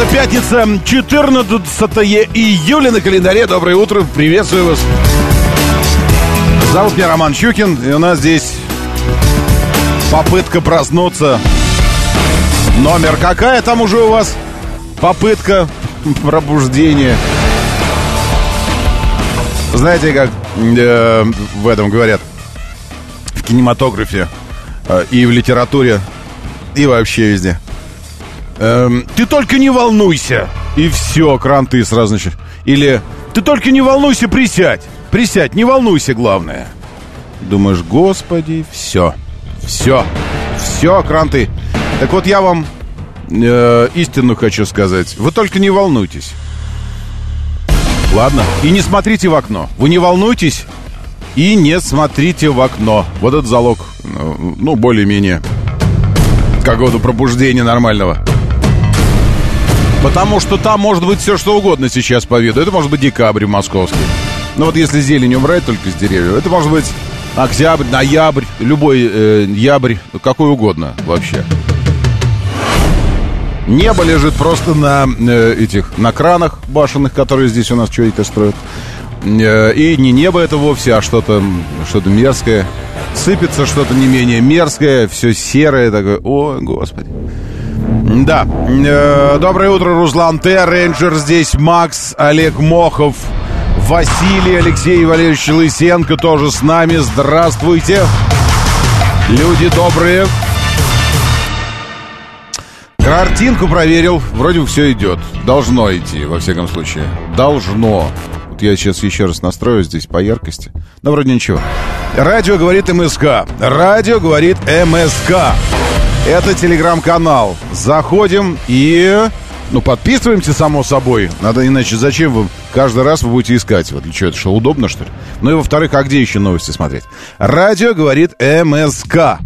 Это пятница, 14 июля на календаре. Доброе утро, приветствую вас. Зовут меня Роман Щукин, и у нас здесь попытка проснуться. Номер какая там уже у вас? Попытка пробуждения. Знаете, как э, в этом говорят? В кинематографе э, и в литературе, и вообще везде. Эм, ты только не волнуйся. И все, кранты сразу значит. Или ты только не волнуйся, присядь. Присядь, не волнуйся, главное. Думаешь, господи, все. Все. Все, кранты. Так вот, я вам э, истину хочу сказать. Вы только не волнуйтесь. Ладно. И не смотрите в окно. Вы не волнуйтесь и не смотрите в окно. Вот этот залог, ну, ну более-менее какого-то пробуждения нормального. Потому что там может быть все что угодно сейчас по виду. Это может быть декабрь московский. Ну вот если зелень убрать только с деревьев, это может быть октябрь, ноябрь, любой э, ябрь, какой угодно вообще. Небо лежит просто на э, этих, на кранах башенных, которые здесь у нас что-то строят. Э, и не небо это вовсе, а что-то что мерзкое. Сыпется что-то не менее мерзкое, все серое такое. О, господи. Да. Э, доброе утро, Руслан Т. Рейнджер здесь, Макс, Олег Мохов, Василий, Алексей Валерьевич Лысенко тоже с нами. Здравствуйте. Люди добрые. Картинку проверил. Вроде все идет. Должно идти, во всяком случае. Должно. Вот я сейчас еще раз настрою здесь по яркости. Но вроде ничего. Радио говорит МСК. Радио говорит МСК. Это телеграм-канал. Заходим и... Ну, подписываемся, само собой. Надо, иначе зачем вы каждый раз вы будете искать? Вот для чего это что, удобно, что ли? Ну и во-вторых, а где еще новости смотреть? Радио говорит МСК.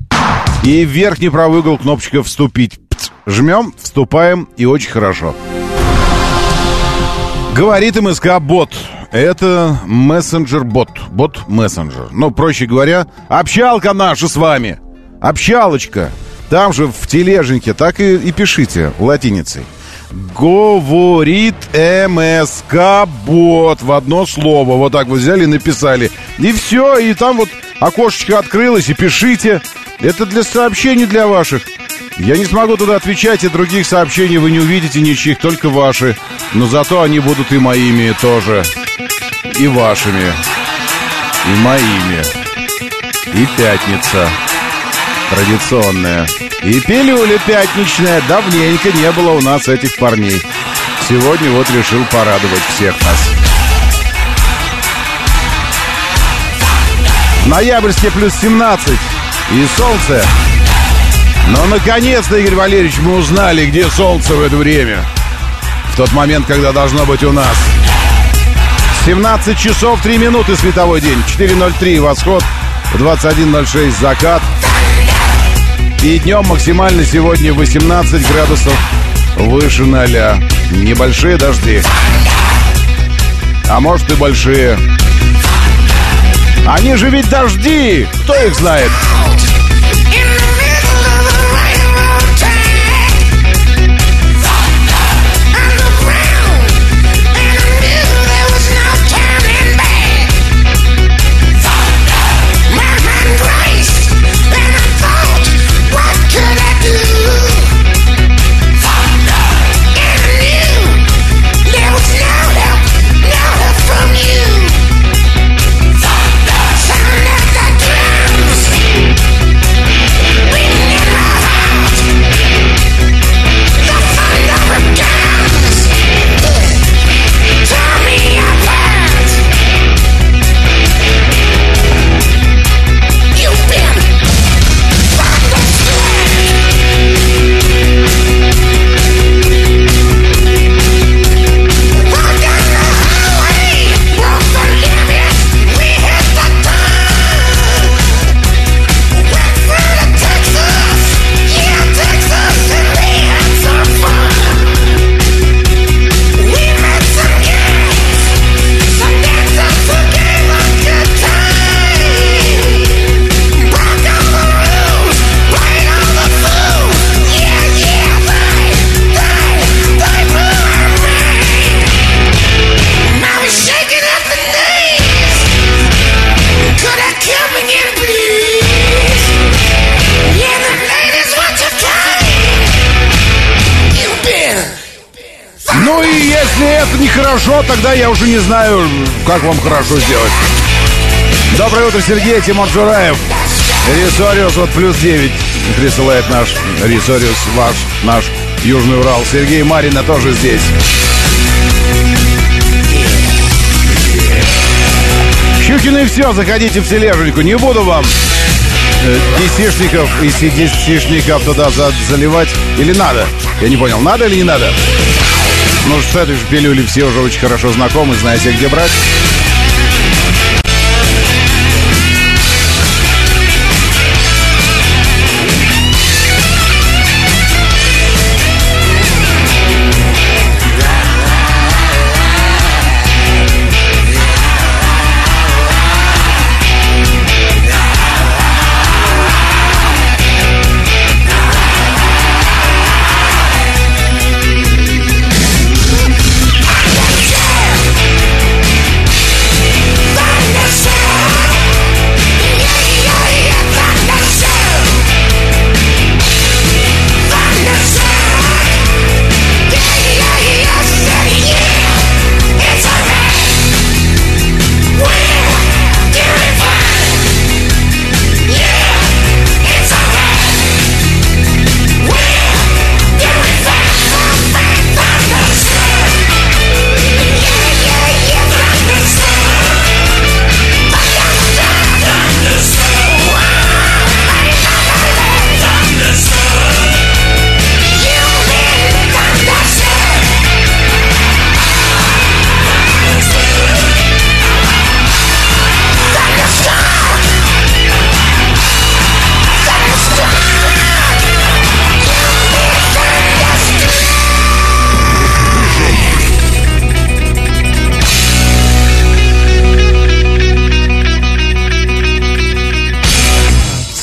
И верхний правый угол кнопочка «Вступить». Жмем, вступаем, и очень хорошо. Говорит МСК-бот. Это мессенджер-бот. Бот-мессенджер. Ну, проще говоря, общалка наша с вами. Общалочка. Там же в тележеньке так и, и пишите латиницей. Говорит МСК бот в одно слово. Вот так вот взяли и написали. И все, и там вот окошечко открылось, и пишите. Это для сообщений для ваших. Я не смогу туда отвечать, и других сообщений вы не увидите ничьих, только ваши. Но зато они будут и моими тоже. И вашими. И моими. И пятница традиционная. И пилюля пятничная. Давненько не было у нас этих парней. Сегодня вот решил порадовать всех нас. Ноябрьске плюс 17. И солнце. Но наконец-то, Игорь Валерьевич, мы узнали, где солнце в это время. В тот момент, когда должно быть у нас. 17 часов 3 минуты световой день. 4.03 восход. 21.06 закат. И днем максимально сегодня 18 градусов выше ноля. Небольшие дожди. А может и большие. Они же ведь дожди! Кто их знает? Нехорошо, тогда я уже не знаю, как вам хорошо сделать. Доброе утро, Сергей Тимур Жураев. Ресориус вот плюс 9 присылает наш Ресориус, ваш, наш Южный Урал. Сергей Марина тоже здесь. Щукины и все, заходите в тележеньку. Не буду вам э, десятишников и десятишников туда за заливать. Или надо? Я не понял, надо или не надо? Ну, с этой же пилюли все уже очень хорошо знакомы, знаете, где брать.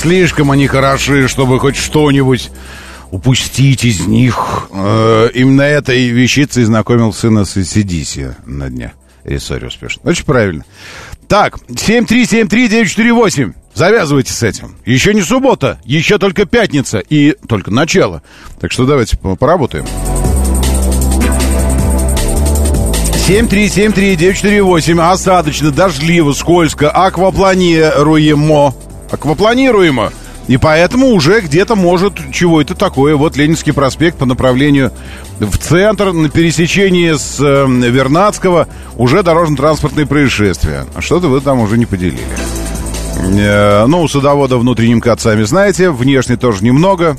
Слишком они хороши, чтобы хоть что-нибудь упустить из них. Э, именно этой вещицей знакомил сына с Сидиси на дне. Рисори успешно. Очень правильно. Так, 7373948. Завязывайте с этим. Еще не суббота, еще только пятница и только начало. Так что давайте поработаем. 7373948. Осадочно, дождливо, скользко, аквапланируемо. Аквапланируемо. И поэтому уже где-то может чего это такое. Вот Ленинский проспект по направлению в центр на пересечении с э, Вернадского уже дорожно-транспортные происшествия. Что-то вы там уже не поделили. Э, ну, у садовода внутренним кат, сами знаете. Внешне тоже немного.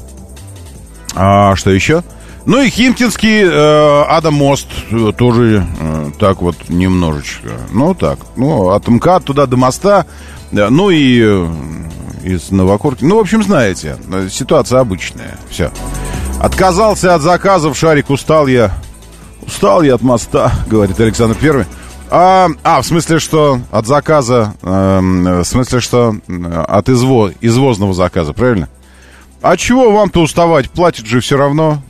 А что еще? Ну и Химкинский э, Адамост э, тоже э, так вот немножечко. Ну так. Ну, от МКАД туда до моста. Э, ну и э, из Новокурки. Ну, в общем, знаете, ситуация обычная. Все. Отказался от заказов, шарик, устал я. Устал я от моста, говорит Александр Первый. А, а в смысле, что от заказа, э, в смысле, что от изво, извозного заказа, правильно? А чего вам-то уставать? Платит же все равно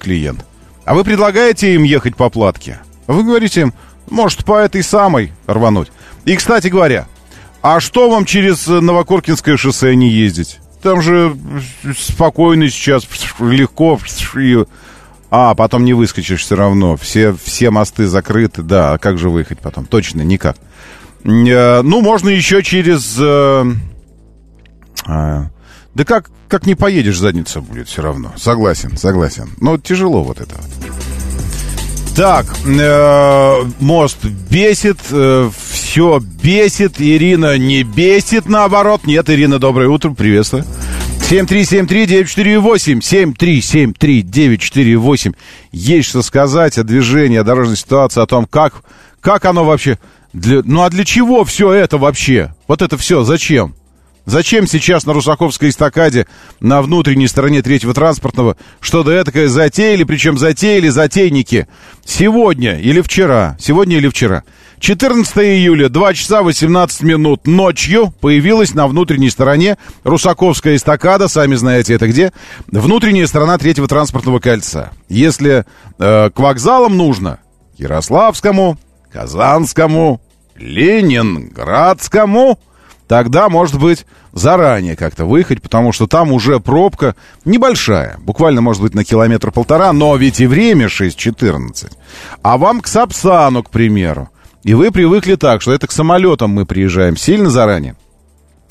клиент. А вы предлагаете им ехать по платке? Вы говорите им, может, по этой самой рвануть. И, кстати говоря, а что вам через Новокоркинское шоссе не ездить? Там же спокойно сейчас, легко. А, потом не выскочишь все равно. Все, все мосты закрыты. Да, а как же выехать потом? Точно, никак. Э, ну, можно еще через... Э, а, да как, как не поедешь, задница будет все равно. Согласен, согласен. Но тяжело вот это. Так, э, мост бесит, э, все бесит, Ирина не бесит, наоборот. Нет, Ирина, доброе утро, приветствую. 7373948, 7373948. Есть что сказать о движении, о дорожной ситуации, о том, как, как оно вообще... Для, ну а для чего все это вообще? Вот это все зачем? Зачем сейчас на Русаковской эстакаде на внутренней стороне третьего транспортного что-то этакое затеяли, причем затеяли затейники сегодня или вчера, сегодня или вчера. 14 июля, 2 часа 18 минут ночью появилась на внутренней стороне Русаковская эстакада, сами знаете это где, внутренняя сторона третьего транспортного кольца. Если э, к вокзалам нужно, Ярославскому, Казанскому, Ленинградскому, тогда, может быть, заранее как-то выехать, потому что там уже пробка небольшая, буквально, может быть, на километр-полтора, но ведь и время 6.14. А вам к Сапсану, к примеру. И вы привыкли так, что это к самолетам мы приезжаем сильно заранее,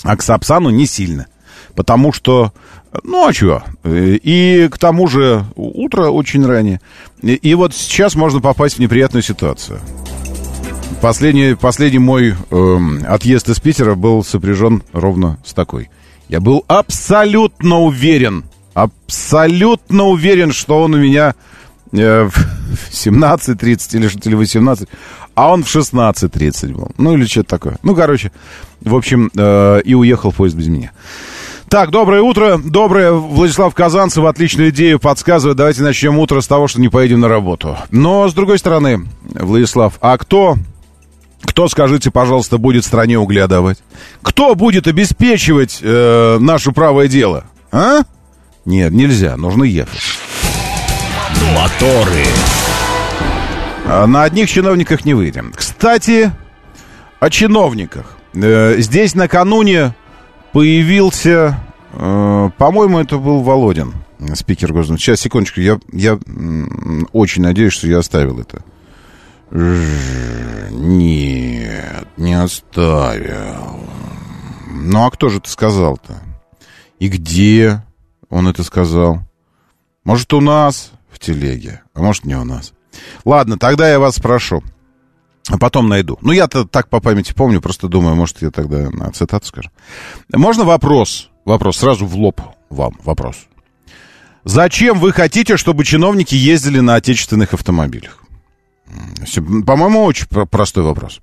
а к Сапсану не сильно. Потому что, ну а чего? И к тому же утро очень ранее. И, и вот сейчас можно попасть в неприятную ситуацию. Последний, последний мой э, отъезд из Питера был сопряжен ровно с такой. Я был абсолютно уверен, абсолютно уверен, что он у меня э, в 17.30 или, или 18, а он в 16.30 был. Ну, или что-то такое. Ну, короче, в общем, э, и уехал поезд без меня. Так, доброе утро. Доброе. Владислав Казанцев отличную идею подсказывает. Давайте начнем утро с того, что не поедем на работу. Но, с другой стороны, Владислав, а кто кто, скажите, пожалуйста, будет стране угля давать? Кто будет обеспечивать э, наше правое дело? А? Нет, нельзя, нужно ехать. Моторы. А на одних чиновниках не выйдем. Кстати, о чиновниках. Э, здесь накануне появился, э, по-моему, это был Володин, спикер Госдумы. Сейчас, секундочку, я, я очень надеюсь, что я оставил это. Нет, не оставил. Ну а кто же это сказал-то? И где он это сказал? Может, у нас в телеге, а может, не у нас. Ладно, тогда я вас спрошу. А потом найду. Ну, я-то так по памяти помню, просто думаю, может, я тогда на цитату скажу. Можно вопрос? Вопрос сразу в лоб вам. Вопрос. Зачем вы хотите, чтобы чиновники ездили на отечественных автомобилях? По-моему, очень простой вопрос.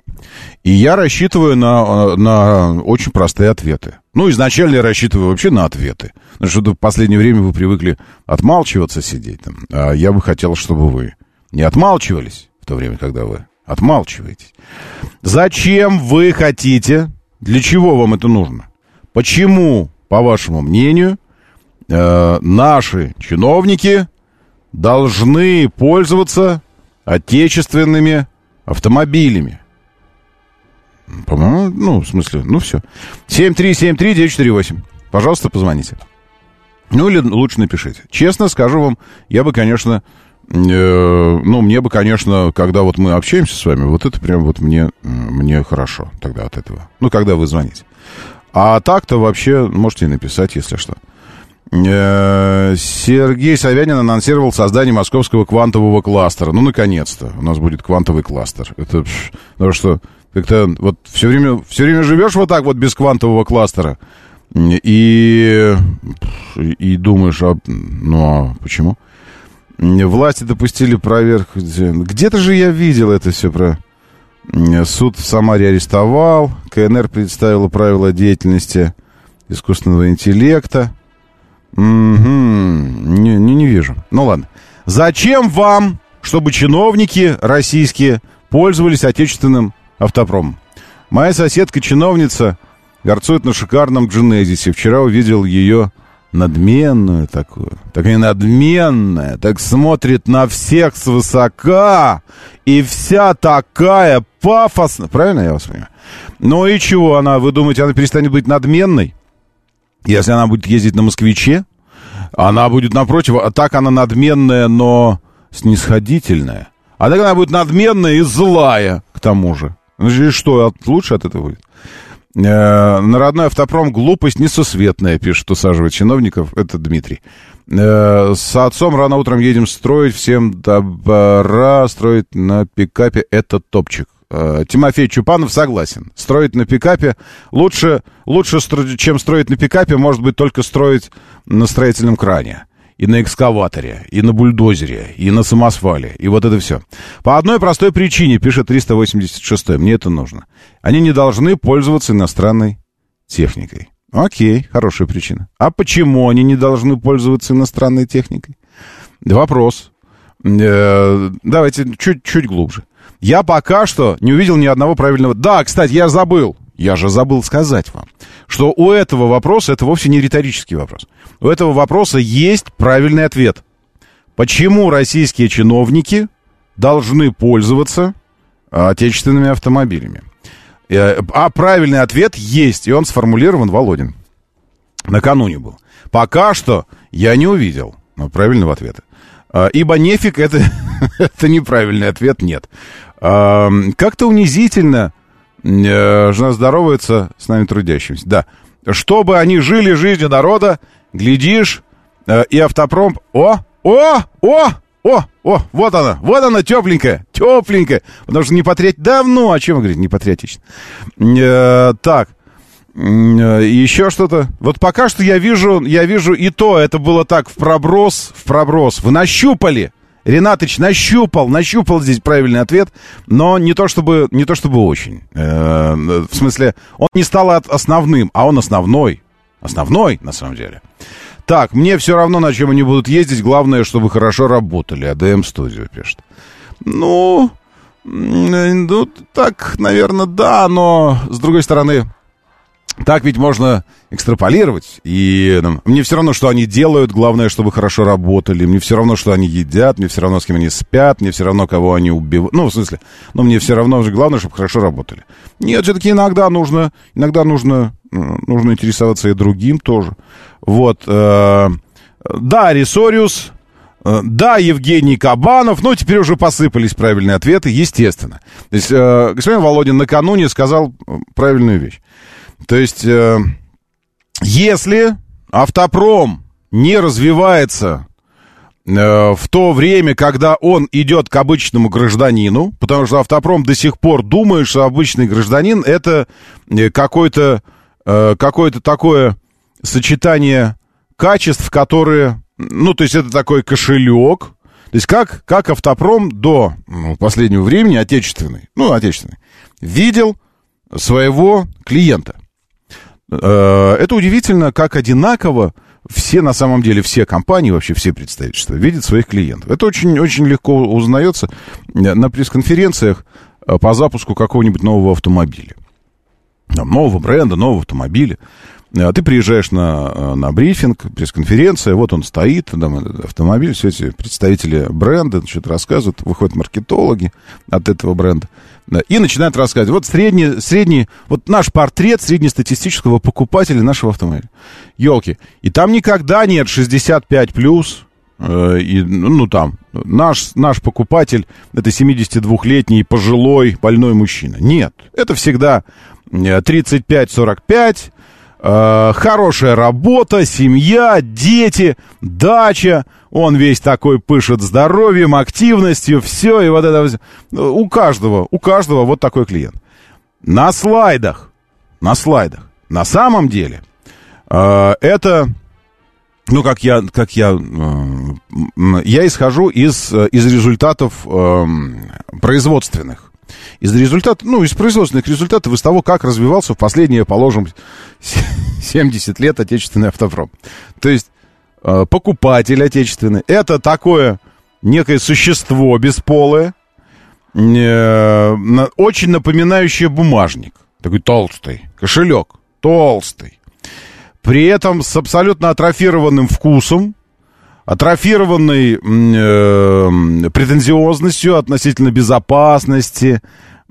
И я рассчитываю на, на очень простые ответы. Ну, изначально я рассчитываю вообще на ответы. Потому что в последнее время вы привыкли отмалчиваться, сидеть там. А я бы хотел, чтобы вы не отмалчивались в то время, когда вы отмалчиваетесь. Зачем вы хотите? Для чего вам это нужно? Почему, по вашему мнению, э, наши чиновники должны пользоваться отечественными автомобилями. По-моему, ну, в смысле, ну все. 7373948. Пожалуйста, позвоните. Ну, или лучше напишите. Честно скажу вам, я бы, конечно, э, ну, мне бы, конечно, когда вот мы общаемся с вами, вот это прям вот мне, мне хорошо тогда от этого. Ну, когда вы звоните. А так-то вообще можете написать, если что. Э, Сергей Собянин анонсировал создание московского квантового кластера. Ну, наконец-то. У нас будет квантовый кластер. Это потому что как-то вот все время, все время живешь вот так вот без квантового кластера. И, и думаешь, а, ну а почему? Власти допустили проверку. Где-то же я видел это все про... Суд в Самаре арестовал. КНР представила правила деятельности искусственного интеллекта. Угу. Не, не, не вижу. Ну ладно. Зачем вам, чтобы чиновники российские пользовались отечественным автопромом? Моя соседка-чиновница горцует на шикарном Дженезисе. Вчера увидел ее надменную такую, такая надменная, так смотрит на всех свысока, и вся такая пафосная. Правильно я вас понимаю? Ну и чего она, вы думаете, она перестанет быть надменной? Если она будет ездить на москвиче, она будет напротив, а так она надменная, но снисходительная. А так она будет надменная и злая, к тому же. Ну и что, от, лучше от этого будет? Э, народной автопром глупость несусветная, пишет, усаживает чиновников. Это Дмитрий. Э, с отцом рано утром едем строить, всем добра, строить на пикапе. Это топчик. Э, Тимофей Чупанов согласен. Строить на пикапе лучше, лучше, чем строить на пикапе, может быть, только строить на строительном кране. И на экскаваторе, и на бульдозере, и на самосвале, и вот это все. По одной простой причине, пишет 386 мне это нужно. Они не должны пользоваться иностранной техникой. Окей, хорошая причина. А почему они не должны пользоваться иностранной техникой? Вопрос. Э, давайте чуть-чуть глубже. Я пока что не увидел ни одного правильного... Да, кстати, я забыл. Я же забыл сказать вам, что у этого вопроса, это вовсе не риторический вопрос, у этого вопроса есть правильный ответ. Почему российские чиновники должны пользоваться отечественными автомобилями? Э, а правильный ответ есть, и он сформулирован Володин. Накануне был. Пока что я не увидел правильного ответа. А, ибо нефиг это, это неправильный ответ, нет. Как-то унизительно э, жена здоровается с нами трудящимся. Да. Чтобы они жили жизнью народа, глядишь, э, и автопром... О, о, о, о, о, вот она, вот она, тепленькая, тепленькая. Потому что не патриот... Давно, о чем вы говорите, не патриотично. Э, так, еще что-то. Вот пока что я вижу, я вижу и то, это было так, в проброс, в проброс. Вы нащупали. Ренатыч нащупал, нащупал здесь правильный ответ, но не то чтобы, не то чтобы очень. Э, в смысле, он не стал основным, а он основной. Основной, на самом деле. Так, мне все равно, на чем они будут ездить. Главное, чтобы хорошо работали. АДМ студию пишет. Ну, ну, так, наверное, да, но с другой стороны, так ведь можно экстраполировать. И ну, мне все равно, что они делают, главное, чтобы хорошо работали. Мне все равно, что они едят, мне все равно, с кем они спят, мне все равно, кого они убивают. Ну, в смысле, ну, мне все равно, главное, чтобы хорошо работали. Нет, все-таки иногда нужно, иногда нужно, нужно интересоваться и другим тоже. Вот. Э, да, Ресориус. Э, да, Евгений Кабанов. Ну, теперь уже посыпались правильные ответы, естественно. То есть, э, господин Володин накануне сказал правильную вещь. То есть, если автопром не развивается в то время, когда он идет к обычному гражданину, потому что автопром до сих пор думает, что обычный гражданин это какой-то какое-то такое сочетание качеств, которые... Ну, то есть это такой кошелек. То есть как, как автопром до ну, последнего времени, отечественный, ну, отечественный, видел своего клиента. Э, это удивительно, как одинаково все, на самом деле, все компании, вообще все представительства видят своих клиентов. Это очень, очень легко узнается на пресс-конференциях э, по запуску какого-нибудь нового автомобиля. Там, нового бренда, нового автомобиля. Ты приезжаешь на, э, на брифинг, пресс-конференция, вот он стоит, там автомобиль, все эти представители бренда что-то рассказывают, выходят маркетологи от этого бренда, да, и начинают рассказывать. Вот средний, средний, вот наш портрет среднестатистического покупателя нашего автомобиля. Елки. И там никогда нет 65 плюс, э, и, ну, ну, там, наш, наш покупатель, это 72-летний пожилой больной мужчина. Нет, это всегда 35-45, э, Э, хорошая работа, семья, дети, дача. Он весь такой пышет здоровьем, активностью, все, и вот это... У каждого, у каждого вот такой клиент. На слайдах, на слайдах, на самом деле, э, это, ну, как я, как я, э, я исхожу из, из результатов э, производственных из результатов, ну, из производственных результатов, из того, как развивался в последние, положим, 70 лет отечественный автопром. То есть э, покупатель отечественный, это такое некое существо бесполое, э, очень напоминающее бумажник. Такой толстый, кошелек, толстый. При этом с абсолютно атрофированным вкусом, атрофированной э, претензиозностью относительно безопасности,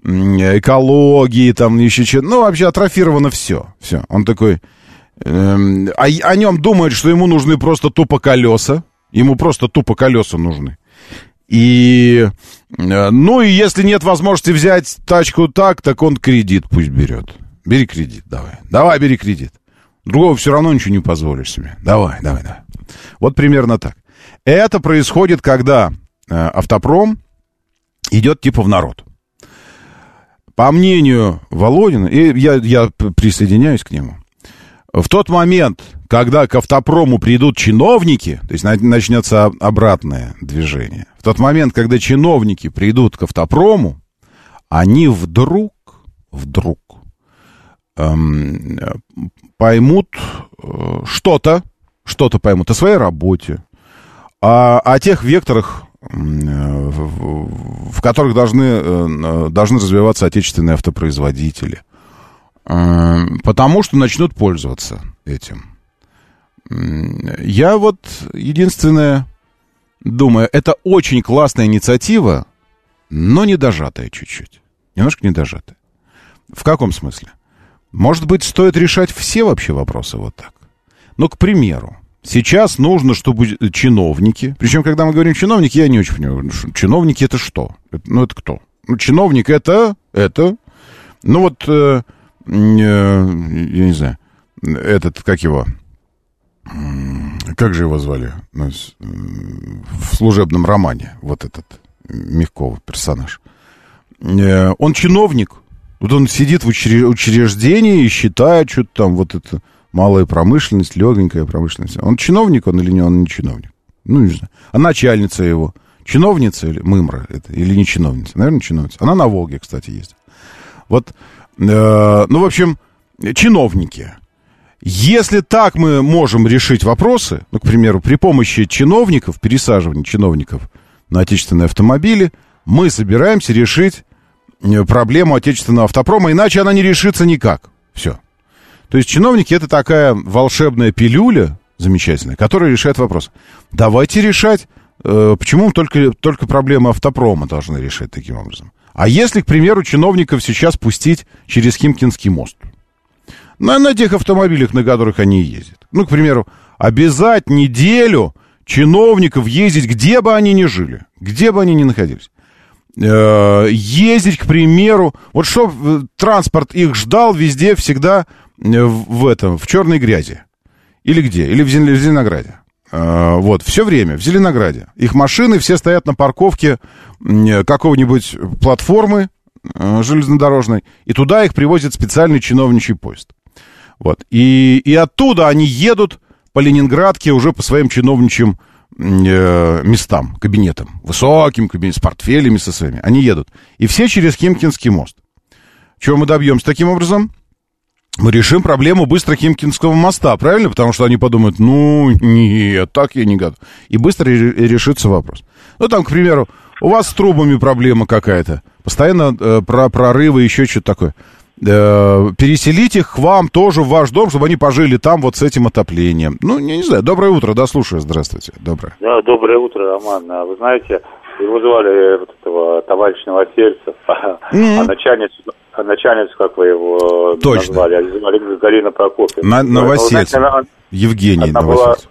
экологии, там еще что-то. Ну, вообще атрофировано все. Все. Он такой... Э, о, о нем думают, что ему нужны просто тупо колеса. Ему просто тупо колеса нужны. И... Э, ну, и если нет возможности взять тачку так, так он кредит пусть берет. Бери кредит, давай. Давай, бери кредит. Другого все равно ничего не позволишь себе. Давай, давай, давай. Вот примерно так. Это происходит, когда э, автопром идет типа в народ. По мнению Володина, и я, я присоединяюсь к нему, в тот момент, когда к автопрому придут чиновники, то есть начнется обратное движение, в тот момент, когда чиновники придут к автопрому, они вдруг, вдруг эм, поймут э, что-то, что-то поймут о своей работе, о, о тех векторах, э, в, которых должны, э, должны развиваться отечественные автопроизводители. Потому что начнут пользоваться этим. Я вот единственное думаю, это очень классная инициатива, но недожатая чуть-чуть. Немножко недожатая. В каком смысле? Может быть, стоит решать все вообще вопросы вот так? Ну, к примеру, сейчас нужно, чтобы чиновники... Причем, когда мы говорим чиновники, я не очень понимаю. Чиновники это что? Ну, это кто? Ну, чиновник это... Это... Ну, вот... Э, э, я не знаю. Этот, как его... Как же его звали э, в служебном романе? Вот этот Мягков персонаж. Э, он чиновник. Вот он сидит в учреждении и считает что-то там, вот это малая промышленность, легенькая промышленность. Он чиновник он или не он не чиновник? Ну, не знаю. А начальница его? Чиновница или мымра это, или не чиновница? Наверное, чиновница. Она на Волге, кстати, ездит. Вот, э, ну, в общем, чиновники. Если так мы можем решить вопросы, ну, к примеру, при помощи чиновников, пересаживания чиновников на отечественные автомобили, мы собираемся решить проблему отечественного автопрома, иначе она не решится никак. Все. То есть чиновники это такая волшебная пилюля замечательная, которая решает вопрос. Давайте решать, э, почему только, только проблемы автопрома должны решать таким образом. А если, к примеру, чиновников сейчас пустить через Химкинский мост? На, на тех автомобилях, на которых они ездят. Ну, к примеру, обязать неделю чиновников ездить, где бы они ни жили, где бы они ни находились. Э, ездить, к примеру, вот что э, транспорт их ждал везде, всегда э, в этом, в черной грязи. Или где? Или в, Зел, в Зеленограде. Вот, все время в Зеленограде. Их машины все стоят на парковке какого-нибудь платформы железнодорожной, и туда их привозит специальный чиновничий поезд. Вот. И, и оттуда они едут по Ленинградке уже по своим чиновничьим местам, кабинетам. Высоким кабинетом, с портфелями со своими. Они едут. И все через Химкинский мост. Чего мы добьемся таким образом? Мы решим проблему быстро Химкинского моста, правильно? Потому что они подумают, ну, нет, так я не готов. И быстро решится вопрос. Ну, там, к примеру, у вас с трубами проблема какая-то. Постоянно э, про прорывы, еще что-то такое. Э, переселить их к вам тоже в ваш дом, чтобы они пожили там вот с этим отоплением. Ну, я не знаю. Доброе утро, да, слушаю. Здравствуйте. Доброе. Да, доброе утро, Роман. А вы знаете, его звали вот этого товарища Новосельцев, mm-hmm. а начальницу, а начальницу, как вы его Точно. назвали, Галина Прокофьевна. На, Новосельцев. Евгений Новосельцев.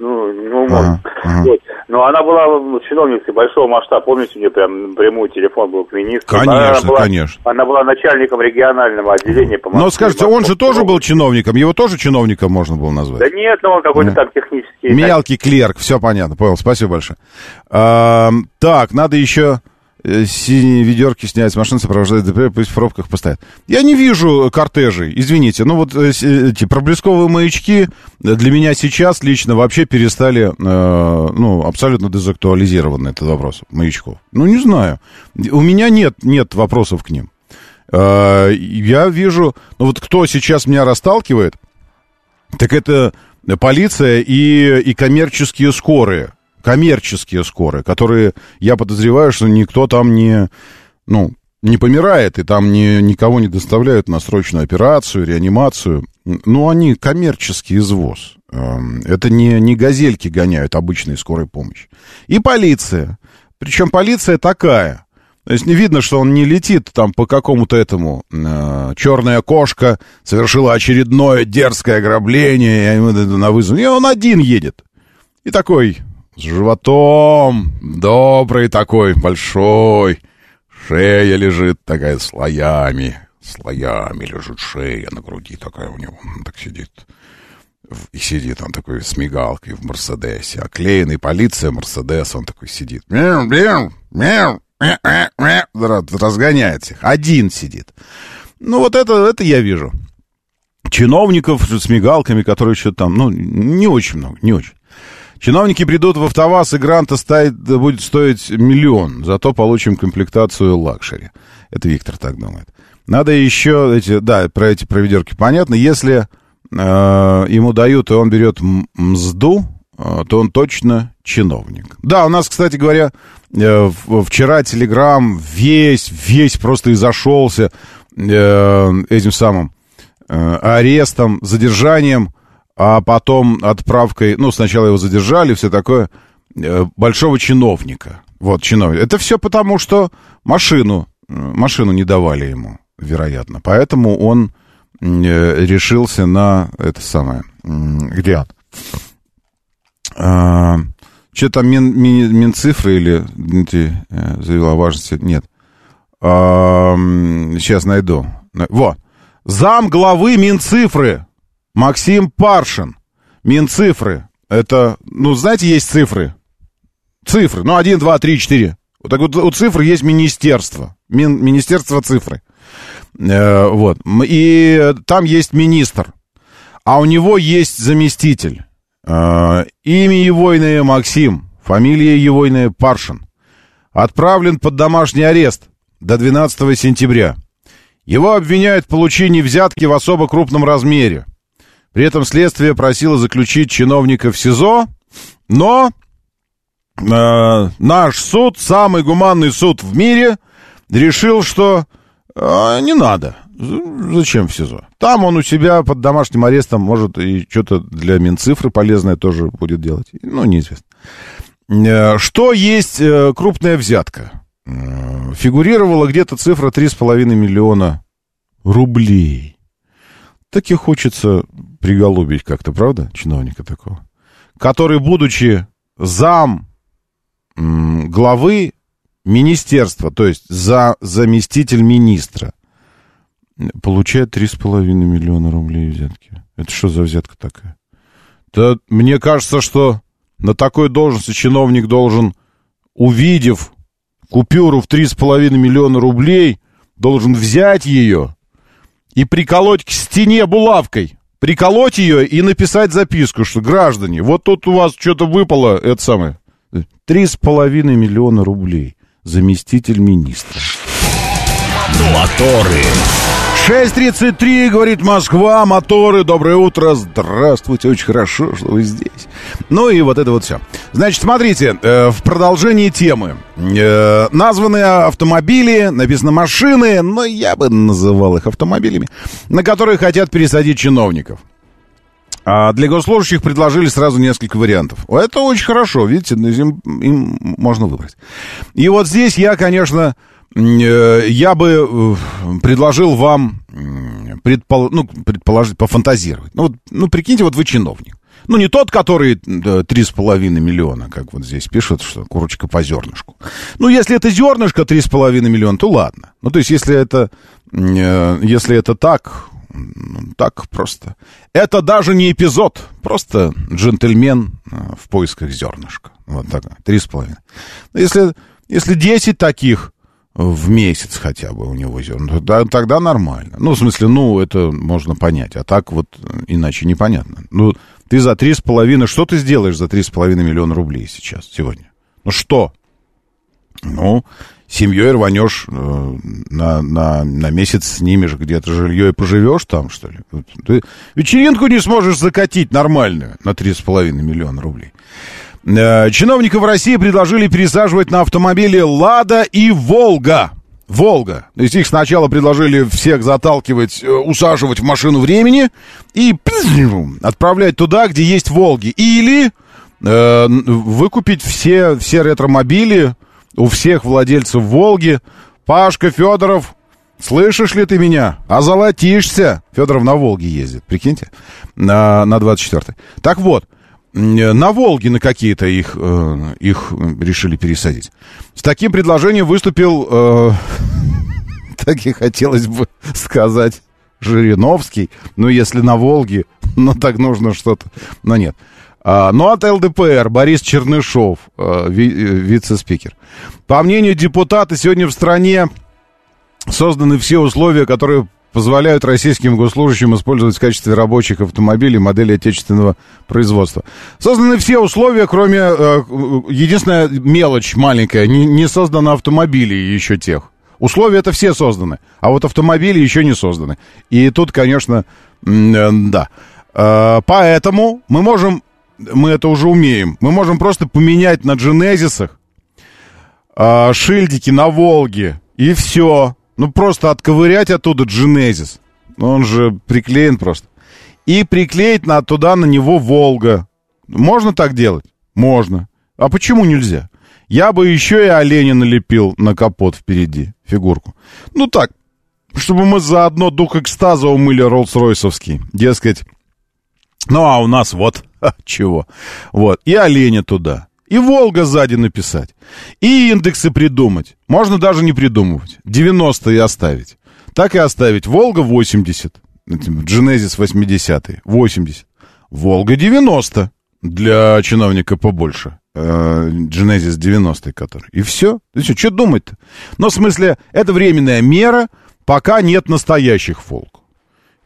Ну, ну, ага, ага. Вот. Но она была чиновницей большого масштаба. Помните, у нее прям прямой телефон был к министру. Конечно, она была, конечно. Она была начальником регионального отделения по Москве. Но скажите, он же тоже был чиновником? Его тоже чиновником можно было назвать? Да нет, но он какой-то там технический... Мелкий клерк, все понятно, понял. Спасибо большое. Так, надо еще... Э, синие ведерки снять с машины, сопровождать ДП, пусть в пробках поставят. Я не вижу кортежей, извините. Ну вот э, эти проблесковые маячки для меня сейчас лично вообще перестали, э, ну, абсолютно дезактуализированы этот вопрос маячков. Ну, не знаю. У меня нет, нет вопросов к ним. Э, я вижу, ну вот кто сейчас меня расталкивает, так это полиция и, и коммерческие скорые коммерческие скорые, которые, я подозреваю, что никто там не, ну, не помирает, и там не, никого не доставляют на срочную операцию, реанимацию. Ну, они коммерческий извоз. Эм, это не, не газельки гоняют обычной скорой помощи. И полиция. Причем полиция такая. То есть не видно, что он не летит там по какому-то этому. Э, черная кошка совершила очередное дерзкое ограбление, на вызов. И он один едет. И такой, с животом, добрый такой, большой. Шея лежит такая слоями, слоями лежит шея на груди такая у него. Он так сидит. И сидит он такой с мигалкой в Мерседесе. Оклеенный полиция Мерседес, он такой сидит. Мяу, мяу, мяу, разгоняет их. Один сидит. Ну, вот это, это я вижу. Чиновников с мигалками, которые что-то там, ну, не очень много, не очень. Чиновники придут в АвтоВАЗ, и гранта стоит, будет стоить миллион, зато получим комплектацию luxury. Это Виктор так думает. Надо еще эти, да, про эти про ведерки понятно. Если э, ему дают, и он берет мзду, э, то он точно чиновник. Да, у нас, кстати говоря, э, вчера Телеграм весь, весь просто изошелся э, этим самым э, арестом, задержанием а потом отправкой, ну, сначала его задержали, все такое, э, большого чиновника. Вот, чиновник. Это все потому, что машину, э, машину не давали ему. вероятно. Поэтому он э, решился на это самое... Где он? А, что там мин, мин, Минцифры или эти, э, заявила важности? Нет. А, сейчас найду. Вот. Зам главы Минцифры Максим Паршин. Минцифры. Это, ну, знаете, есть цифры. Цифры. Ну, один, два, три, четыре. Вот так вот у цифр есть министерство. Мин, министерство цифры. Э, вот. И там есть министр. А у него есть заместитель. Э, имя его иное Максим. Фамилия его иное Паршин. Отправлен под домашний арест до 12 сентября. Его обвиняют в получении взятки в особо крупном размере. При этом следствие просило заключить чиновника в СИЗО, но э, наш суд, самый гуманный суд в мире, решил, что э, не надо. Зачем в СИЗО? Там он у себя под домашним арестом может и что-то для Минцифры полезное тоже будет делать. Ну, неизвестно. Э, что есть э, крупная взятка? Э, фигурировала где-то цифра 3,5 миллиона рублей. Так и хочется приголубить как-то, правда, чиновника такого? Который, будучи зам главы министерства, то есть за заместитель министра, получает 3,5 миллиона рублей взятки. Это что за взятка такая? Да, мне кажется, что на такой должности чиновник должен, увидев купюру в 3,5 миллиона рублей, должен взять ее и приколоть к стене булавкой. Приколоть ее и написать записку, что граждане, вот тут у вас что-то выпало, это самое, три с половиной миллиона рублей. Заместитель министра. Моторы. 6.33, говорит Москва, моторы, доброе утро, здравствуйте, очень хорошо, что вы здесь. Ну и вот это вот все. Значит, смотрите, э, в продолжении темы. Э, названы автомобили, написано машины, но я бы называл их автомобилями, на которые хотят пересадить чиновников. А для госслужащих предложили сразу несколько вариантов. Это очень хорошо, видите, им, им можно выбрать. И вот здесь я, конечно, я бы э, предложил вам предпол... ну, предположить, пофантазировать. Ну, вот, ну, прикиньте, вот вы чиновник. Ну, не тот, который три с половиной миллиона, как вот здесь пишут, что курочка по зернышку. Ну, если это зернышко три с половиной миллиона, то ладно. Ну, то есть, если это, э, если это так, ну, так просто. Это даже не эпизод, просто джентльмен в поисках зернышка. Вот так, три с половиной. Если, если десять таких, в месяц хотя бы у него зерна, тогда, тогда нормально. Ну, в смысле, ну, это можно понять, а так вот иначе непонятно. Ну, ты за три с половиной, что ты сделаешь за три с половиной миллиона рублей сейчас, сегодня? Ну, что? Ну, семьей рванешь э, на, на, на месяц снимешь где-то жилье и поживешь там, что ли? Ты вечеринку не сможешь закатить нормальную на три с половиной миллиона рублей. Э, чиновников России предложили пересаживать на автомобили «Лада» и «Волга». «Волга». То есть их сначала предложили всех заталкивать, э, усаживать в машину времени и отправлять туда, где есть «Волги». Или э, выкупить все, все ретромобили у всех владельцев «Волги». Пашка Федоров, слышишь ли ты меня? Озолотишься. Федоров на «Волге» ездит, прикиньте, на, на 24-й. Так вот, на Волге на какие-то их, э, их решили пересадить. С таким предложением выступил, э, так и хотелось бы сказать, Жириновский. Ну, если на Волге, ну, так нужно что-то. Но нет. А, ну, от ЛДПР Борис Чернышов, э, ви, э, вице-спикер. По мнению депутата, сегодня в стране созданы все условия, которые позволяют российским госслужащим использовать в качестве рабочих автомобилей модели отечественного производства. Созданы все условия, кроме... Э, единственная мелочь маленькая, не, не созданы автомобили еще тех. Условия это все созданы, а вот автомобили еще не созданы. И тут, конечно, э, да. Э, поэтому мы можем, мы это уже умеем, мы можем просто поменять на Дженезисах э, шильдики на Волге, и все. Ну, просто отковырять оттуда Genesis. Он же приклеен просто. И приклеить на, туда на него Волга. Можно так делать? Можно. А почему нельзя? Я бы еще и оленя налепил на капот впереди, фигурку. Ну так, чтобы мы заодно дух экстаза умыли Роллс-Ройсовский. Дескать, ну а у нас вот чего. Вот. И оленя туда. И Волга сзади написать. И индексы придумать. Можно даже не придумывать. 90 и оставить. Так и оставить. Волга 80. Genesis 80. 80. Волга 90. Для чиновника побольше. Genesis 90 который. И все. Ты что, что думать-то? Но в смысле, это временная мера, пока нет настоящих Волк.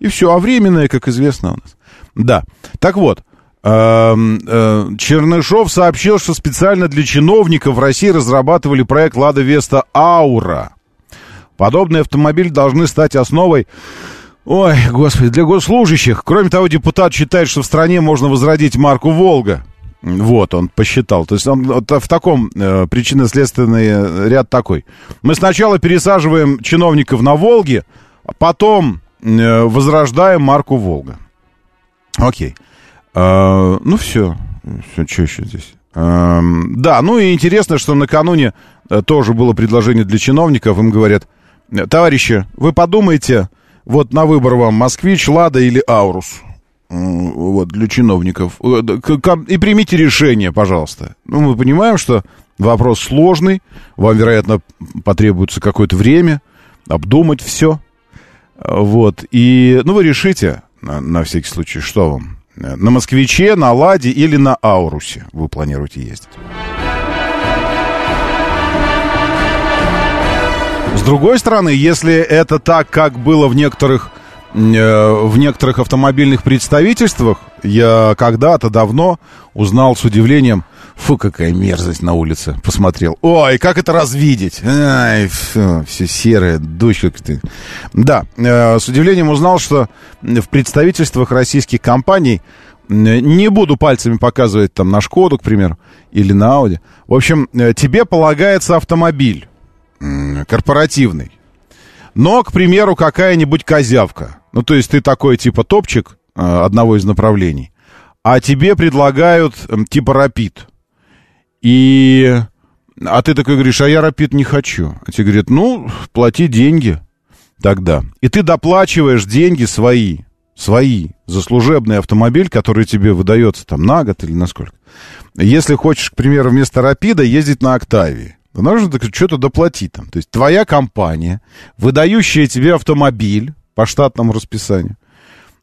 И все. А временная, как известно у нас. Да. Так вот. Эм, э, Чернышов сообщил, что специально для чиновников в России разрабатывали проект «Лада Веста Аура». Подобные автомобили должны стать основой Ой, господи, для госслужащих. Кроме того, депутат считает, что в стране можно возродить марку «Волга». Вот, он посчитал. То есть он вот в таком э, причинно-следственный ряд такой. Мы сначала пересаживаем чиновников на «Волге», а потом э, возрождаем марку «Волга». Окей. Э, ну, все. Все, что еще здесь? Э, да, ну и интересно, что накануне э, тоже было предложение для чиновников. Им говорят, товарищи, вы подумайте, вот на выбор вам москвич, лада или аурус. Вот, для чиновников. Э, и примите решение, пожалуйста. Ну, мы понимаем, что вопрос сложный. Вам, вероятно, потребуется какое-то время обдумать все. Вот. И, ну, вы решите, на, на всякий случай, что вам. На москвиче, на ладе или на аурусе вы планируете ездить. С другой стороны, если это так, как было в некоторых, э, в некоторых автомобильных представительствах, я когда-то давно узнал с удивлением, фу, какая мерзость на улице, посмотрел. Ой, как это развидеть? Ай, все, все серое, дождь как-то. Да, э, с удивлением узнал, что в представительствах российских компаний не буду пальцами показывать там на Шкоду, к примеру, или на Ауди. В общем, э, тебе полагается автомобиль корпоративный. Но, к примеру, какая-нибудь козявка. Ну, то есть ты такой, типа, топчик э, одного из направлений, а тебе предлагают, типа, рапид. И... А ты такой говоришь, а я рапид не хочу. А тебе говорят, ну, плати деньги тогда. И ты доплачиваешь деньги свои, свои, за служебный автомобиль, который тебе выдается там на год или на сколько. Если хочешь, к примеру, вместо рапида ездить на Октавии, то нужно что-то доплатить там. То есть твоя компания, выдающая тебе автомобиль по штатному расписанию,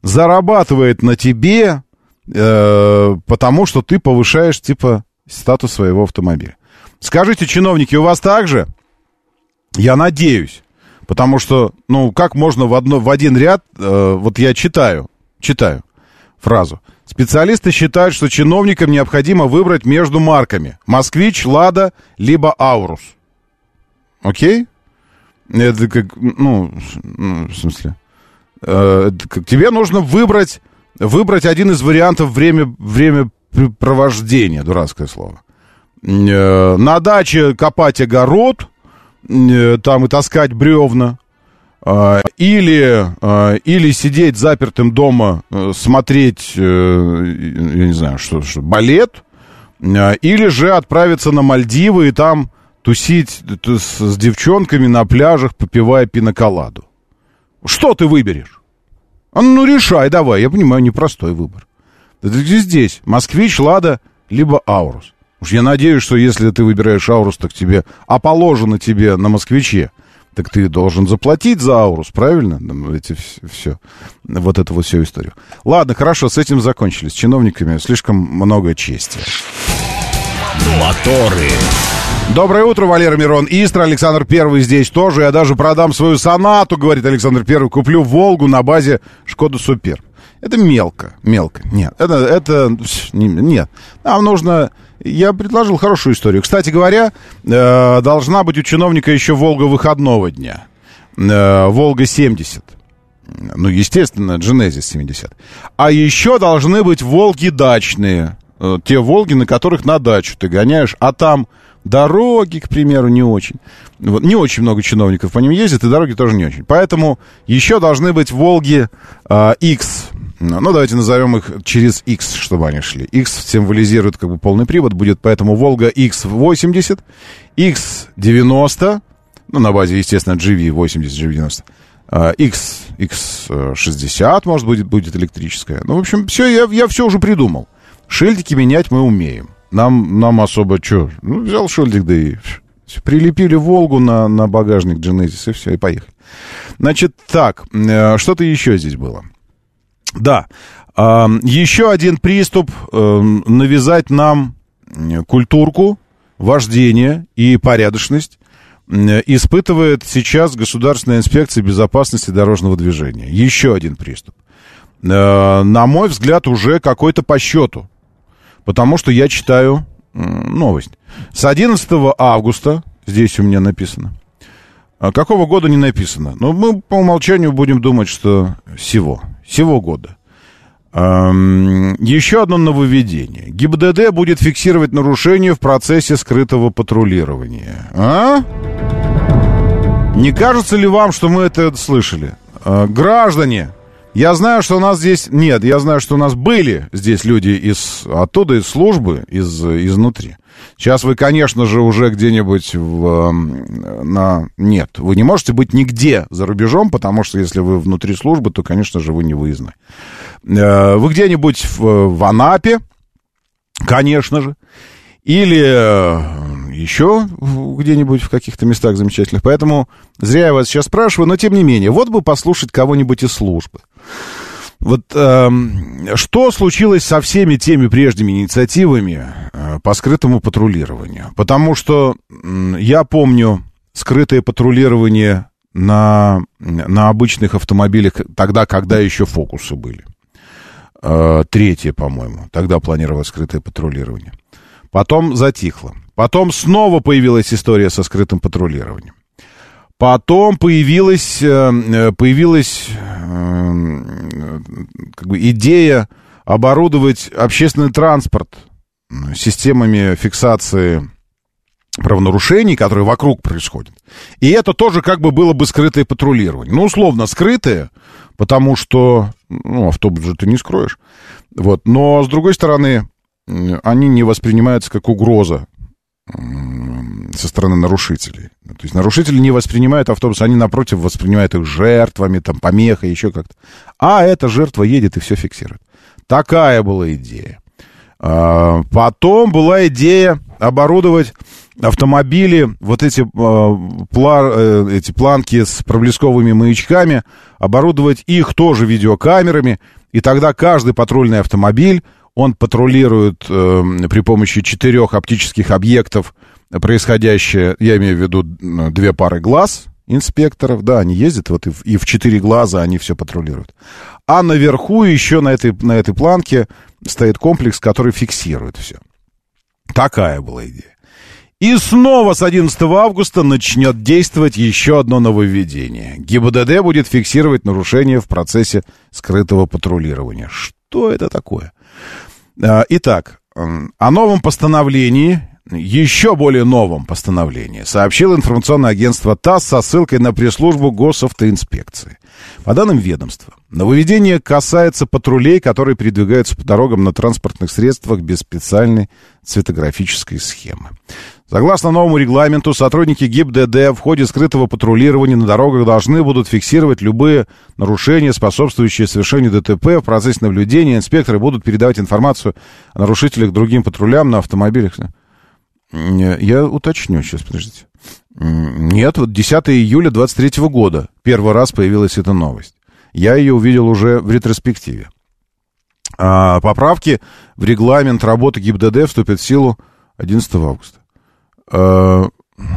зарабатывает на тебе, э, потому что ты повышаешь, типа, статус своего автомобиля. Скажите, чиновники, у вас так же? Я надеюсь. Потому что, ну, как можно в, одно, в один ряд, э, вот я читаю, читаю фразу. Специалисты считают, что чиновникам необходимо выбрать между марками «Москвич», «Лада», либо «Аурус». Окей? Это как, ну, ну в смысле, э, как, тебе нужно выбрать, выбрать один из вариантов время, времяпровождения, дурацкое слово. Э, на даче копать огород, э, там и таскать бревна, а, или, а, или сидеть запертым дома, э, смотреть, э, я не знаю, что, что балет, а, или же отправиться на Мальдивы и там тусить с, с девчонками на пляжах, попивая пиноколаду. Что ты выберешь? Ну, решай давай, я понимаю, непростой выбор. Ты здесь, москвич, Лада, либо Аурус. Уж я надеюсь, что если ты выбираешь Аурус, так тебе, а положено тебе на москвиче – так ты должен заплатить за Аурус, правильно? Эти, все, вот эту вот всю историю. Ладно, хорошо, с этим закончили. С чиновниками слишком много чести. Моторы. Доброе утро, Валера Мирон. Истра, Александр Первый здесь тоже. Я даже продам свою сонату, говорит Александр Первый. Куплю Волгу на базе Шкода Супер. Это мелко, мелко. Нет, это, это, нет. Нам нужно я предложил хорошую историю. Кстати говоря, э, должна быть у чиновника еще Волга выходного дня. Э, Волга 70. Ну, естественно, Genesis 70. А еще должны быть Волги дачные. Э, те Волги, на которых на дачу ты гоняешь, а там дороги, к примеру, не очень. Вот, не очень много чиновников по ним ездит, и дороги тоже не очень. Поэтому еще должны быть Волги X ну, давайте назовем их через X, чтобы они шли. X символизирует как бы полный привод, будет поэтому Волга X80, X90, ну, на базе, естественно, GV80, GV90, X, X60, может быть, будет электрическая. Ну, в общем, все, я, я все уже придумал. Шильдики менять мы умеем. Нам, нам особо что? Ну, взял шильдик, да и прилепили Волгу на, на багажник Genesis, и все, и поехали. Значит, так, э, что-то еще здесь было. Да, еще один приступ э, навязать нам культурку, вождение и порядочность испытывает сейчас Государственная инспекция безопасности дорожного движения. Еще один приступ. Э, на мой взгляд, уже какой-то по счету. Потому что я читаю новость. С 11 августа, здесь у меня написано, а какого года не написано? Но ну, мы по умолчанию будем думать, что всего, всего года. Еще одно нововведение. ГИБДД будет фиксировать нарушения в процессе скрытого патрулирования. А? Не кажется ли вам, что мы это слышали? Э, граждане, я знаю, что у нас здесь... Нет, я знаю, что у нас были здесь люди из оттуда, из службы, из, изнутри. Сейчас вы, конечно же, уже где-нибудь в, на... Нет, вы не можете быть нигде за рубежом, потому что если вы внутри службы, то, конечно же, вы не выездной. Э, вы где-нибудь в, в Анапе, конечно же, или э, еще где-нибудь в каких-то местах замечательных. Поэтому зря я вас сейчас спрашиваю, но тем не менее, вот бы послушать кого-нибудь из службы. Вот э, что случилось со всеми теми прежними инициативами э, по скрытому патрулированию? Потому что э, я помню скрытое патрулирование на, на обычных автомобилях тогда, когда еще фокусы были. Э, третье, по-моему. Тогда планировалось скрытое патрулирование. Потом затихло. Потом снова появилась история со скрытым патрулированием. Потом появилась, э, э, появилась э, как бы идея оборудовать общественный транспорт системами фиксации правонарушений, которые вокруг происходят. И это тоже как бы было бы скрытое патрулирование. Ну, условно, скрытое, потому что ну, автобус же ты не скроешь. Вот. Но, с другой стороны, они не воспринимаются как угроза со стороны нарушителей. То есть нарушители не воспринимают автобус, они, напротив, воспринимают их жертвами, там, помехой, еще как-то. А эта жертва едет и все фиксирует. Такая была идея. А, потом была идея оборудовать автомобили, вот эти, а, э, эти планки с проблесковыми маячками, оборудовать их тоже видеокамерами, и тогда каждый патрульный автомобиль, он патрулирует э, при помощи четырех оптических объектов происходящее, я имею в виду две пары глаз инспекторов, да, они ездят, вот и в, и в четыре глаза они все патрулируют. А наверху еще на этой, на этой планке стоит комплекс, который фиксирует все. Такая была идея. И снова с 11 августа начнет действовать еще одно нововведение. ГИБДД будет фиксировать нарушения в процессе скрытого патрулирования. Что это такое? А, итак, о новом постановлении еще более новом постановлении сообщило информационное агентство ТАСС со ссылкой на пресс-службу госавтоинспекции. По данным ведомства, нововведение касается патрулей, которые передвигаются по дорогам на транспортных средствах без специальной цветографической схемы. Согласно новому регламенту, сотрудники ГИБДД в ходе скрытого патрулирования на дорогах должны будут фиксировать любые нарушения, способствующие совершению ДТП. В процессе наблюдения инспекторы будут передавать информацию о нарушителях другим патрулям на автомобилях. Я уточню сейчас, подождите. Нет, вот 10 июля 23 года первый раз появилась эта новость. Я ее увидел уже в ретроспективе. А поправки в регламент работы ГИБДД вступят в силу 11 августа. А,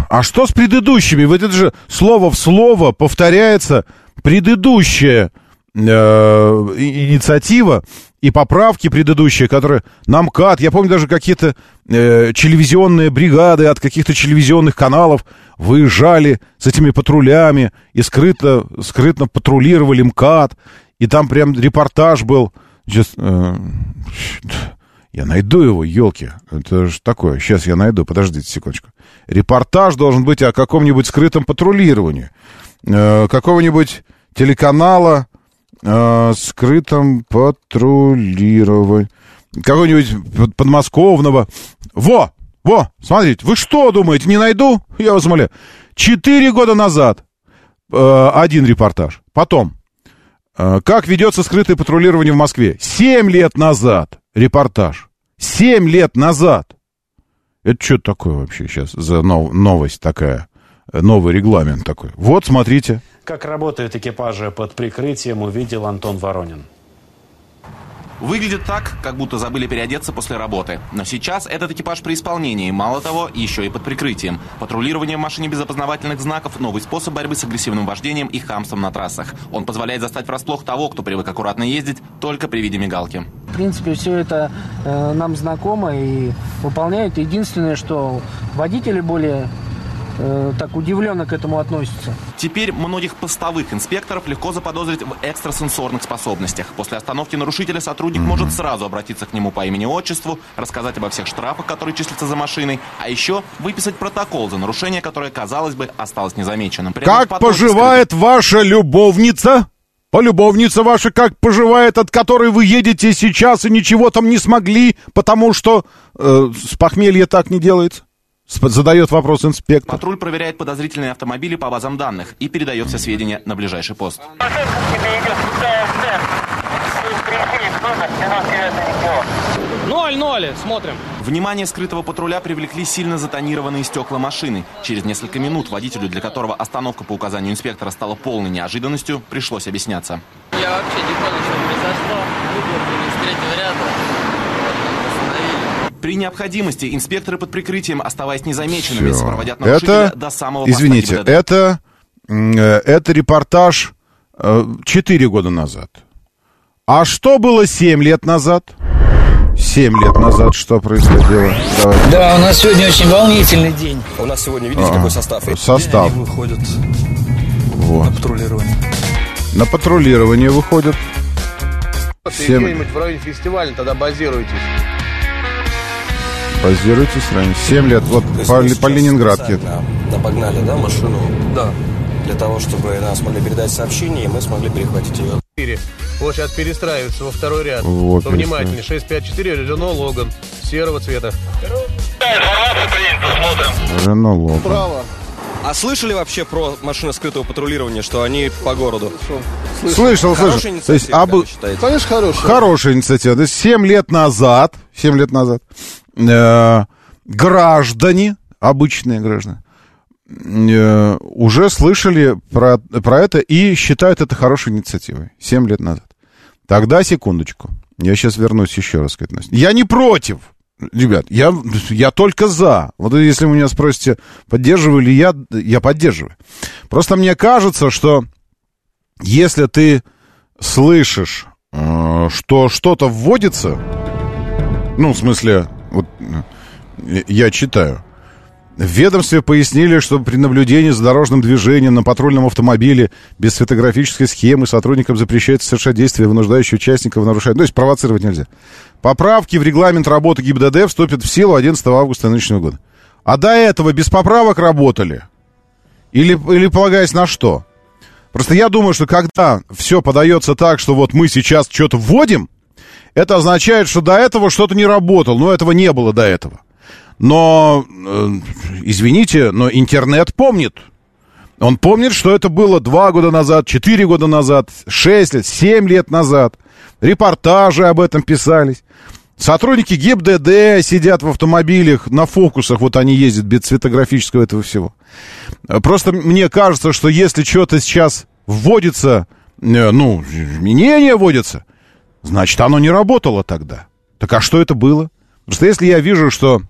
а что с предыдущими? Вот это же слово в слово повторяется предыдущая э, инициатива и поправки предыдущие, которые нам КАТ, я помню даже какие-то э, телевизионные бригады от каких-то телевизионных каналов выезжали с этими патрулями и скрыто, скрытно патрулировали МКАД, и там прям репортаж был. Сейчас, э, я найду его, елки. Это же такое. Сейчас я найду, подождите секундочку. Репортаж должен быть о каком-нибудь скрытом патрулировании. Э, какого-нибудь телеканала э, скрытом патрулировании. Какого-нибудь подмосковного. Во! Во! Смотрите, вы что думаете, не найду? Я вас умоляю. Четыре года назад э, один репортаж. Потом, э, как ведется скрытое патрулирование в Москве? Семь лет назад репортаж. Семь лет назад. Это что такое вообще сейчас за нов- новость такая? Новый регламент такой. Вот, смотрите. Как работают экипажи под прикрытием, увидел Антон Воронин. Выглядит так, как будто забыли переодеться после работы. Но сейчас этот экипаж при исполнении. Мало того, еще и под прикрытием. Патрулирование в машине без опознавательных знаков – новый способ борьбы с агрессивным вождением и хамством на трассах. Он позволяет застать врасплох того, кто привык аккуратно ездить, только при виде мигалки. В принципе, все это э, нам знакомо и выполняют. Единственное, что водители более э, так удивленно к этому относятся. Теперь многих постовых инспекторов легко заподозрить в экстрасенсорных способностях. После остановки нарушителя сотрудник может сразу обратиться к нему по имени-отчеству, рассказать обо всех штрафах, которые числятся за машиной, а еще выписать протокол за нарушение, которое, казалось бы, осталось незамеченным. Прямо Как потоке поживает ваша любовница? Полюбовница ваша как поживает, от которой вы едете сейчас и ничего там не смогли, потому что э, с похмелья так не делается? Задает вопрос инспектор. Патруль проверяет подозрительные автомобили по базам данных и передает все сведения на ближайший пост. Ноль, ноль, смотрим. Внимание скрытого патруля привлекли сильно затонированные стекла машины. Через несколько минут водителю, для которого остановка по указанию инспектора стала полной неожиданностью, пришлось объясняться. Я вообще не понял, что произошло. Выдернули с третьего ряда. При необходимости инспекторы под прикрытием, оставаясь незамеченными, Всё. сопроводят нарушителя Это, до самого извините, ГИБДД. это, э, это репортаж э, 4 года назад. А что было 7 лет назад? 7 лет назад что происходило? Давай. Да, у нас сегодня очень волнительный день. У нас сегодня, видите, какой состав? Состав. Они выходят Вот. на патрулирование. На патрулирование выходят. Где-нибудь в районе фестиваля тогда базируйтесь. Базируйтесь ранее. 7 лет. Вот по, по Ленинградке. специально Напогнали, да, машину Да. для того, чтобы нам смогли передать сообщение, и мы смогли перехватить ее. 4. Вот сейчас перестраивается во второй ряд. Вот, Повнимательнее. 654, Рено Логан. Серого цвета. Рено Логан. Право. А слышали вообще про машины скрытого патрулирования, что они по городу? Слышал, Хорошая слышал. То есть, а считаете? Конечно, хороший. Хорошая инициатива. То есть 7 лет назад, 7 лет назад, э, граждане, обычные граждане, э, уже слышали про, про это и считают это хорошей инициативой. 7 лет назад. Тогда, секундочку, я сейчас вернусь еще раз к этому. Я не против, ребят, я, я только за. Вот если вы меня спросите, поддерживаю ли я, я поддерживаю. Просто мне кажется, что если ты слышишь, э, что что-то вводится, ну, в смысле, я читаю, в ведомстве пояснили, что при наблюдении за дорожным движением на патрульном автомобиле без фотографической схемы сотрудникам запрещается совершать действия, вынуждающие участников нарушать. То есть провоцировать нельзя. Поправки в регламент работы ГИБДД вступят в силу 11 августа нынешнего года. А до этого без поправок работали? Или, или полагаясь на что? Просто я думаю, что когда все подается так, что вот мы сейчас что-то вводим, это означает, что до этого что-то не работало. Но этого не было до этого. Но, э, извините, но интернет помнит. Он помнит, что это было два года назад, четыре года назад, шесть лет, семь лет назад. Репортажи об этом писались. Сотрудники ГИБДД сидят в автомобилях на фокусах, вот они ездят без цветографического этого всего. Просто мне кажется, что если что-то сейчас вводится, э, ну, изменения вводятся, значит, оно не работало тогда. Так а что это было? Потому что если я вижу, что,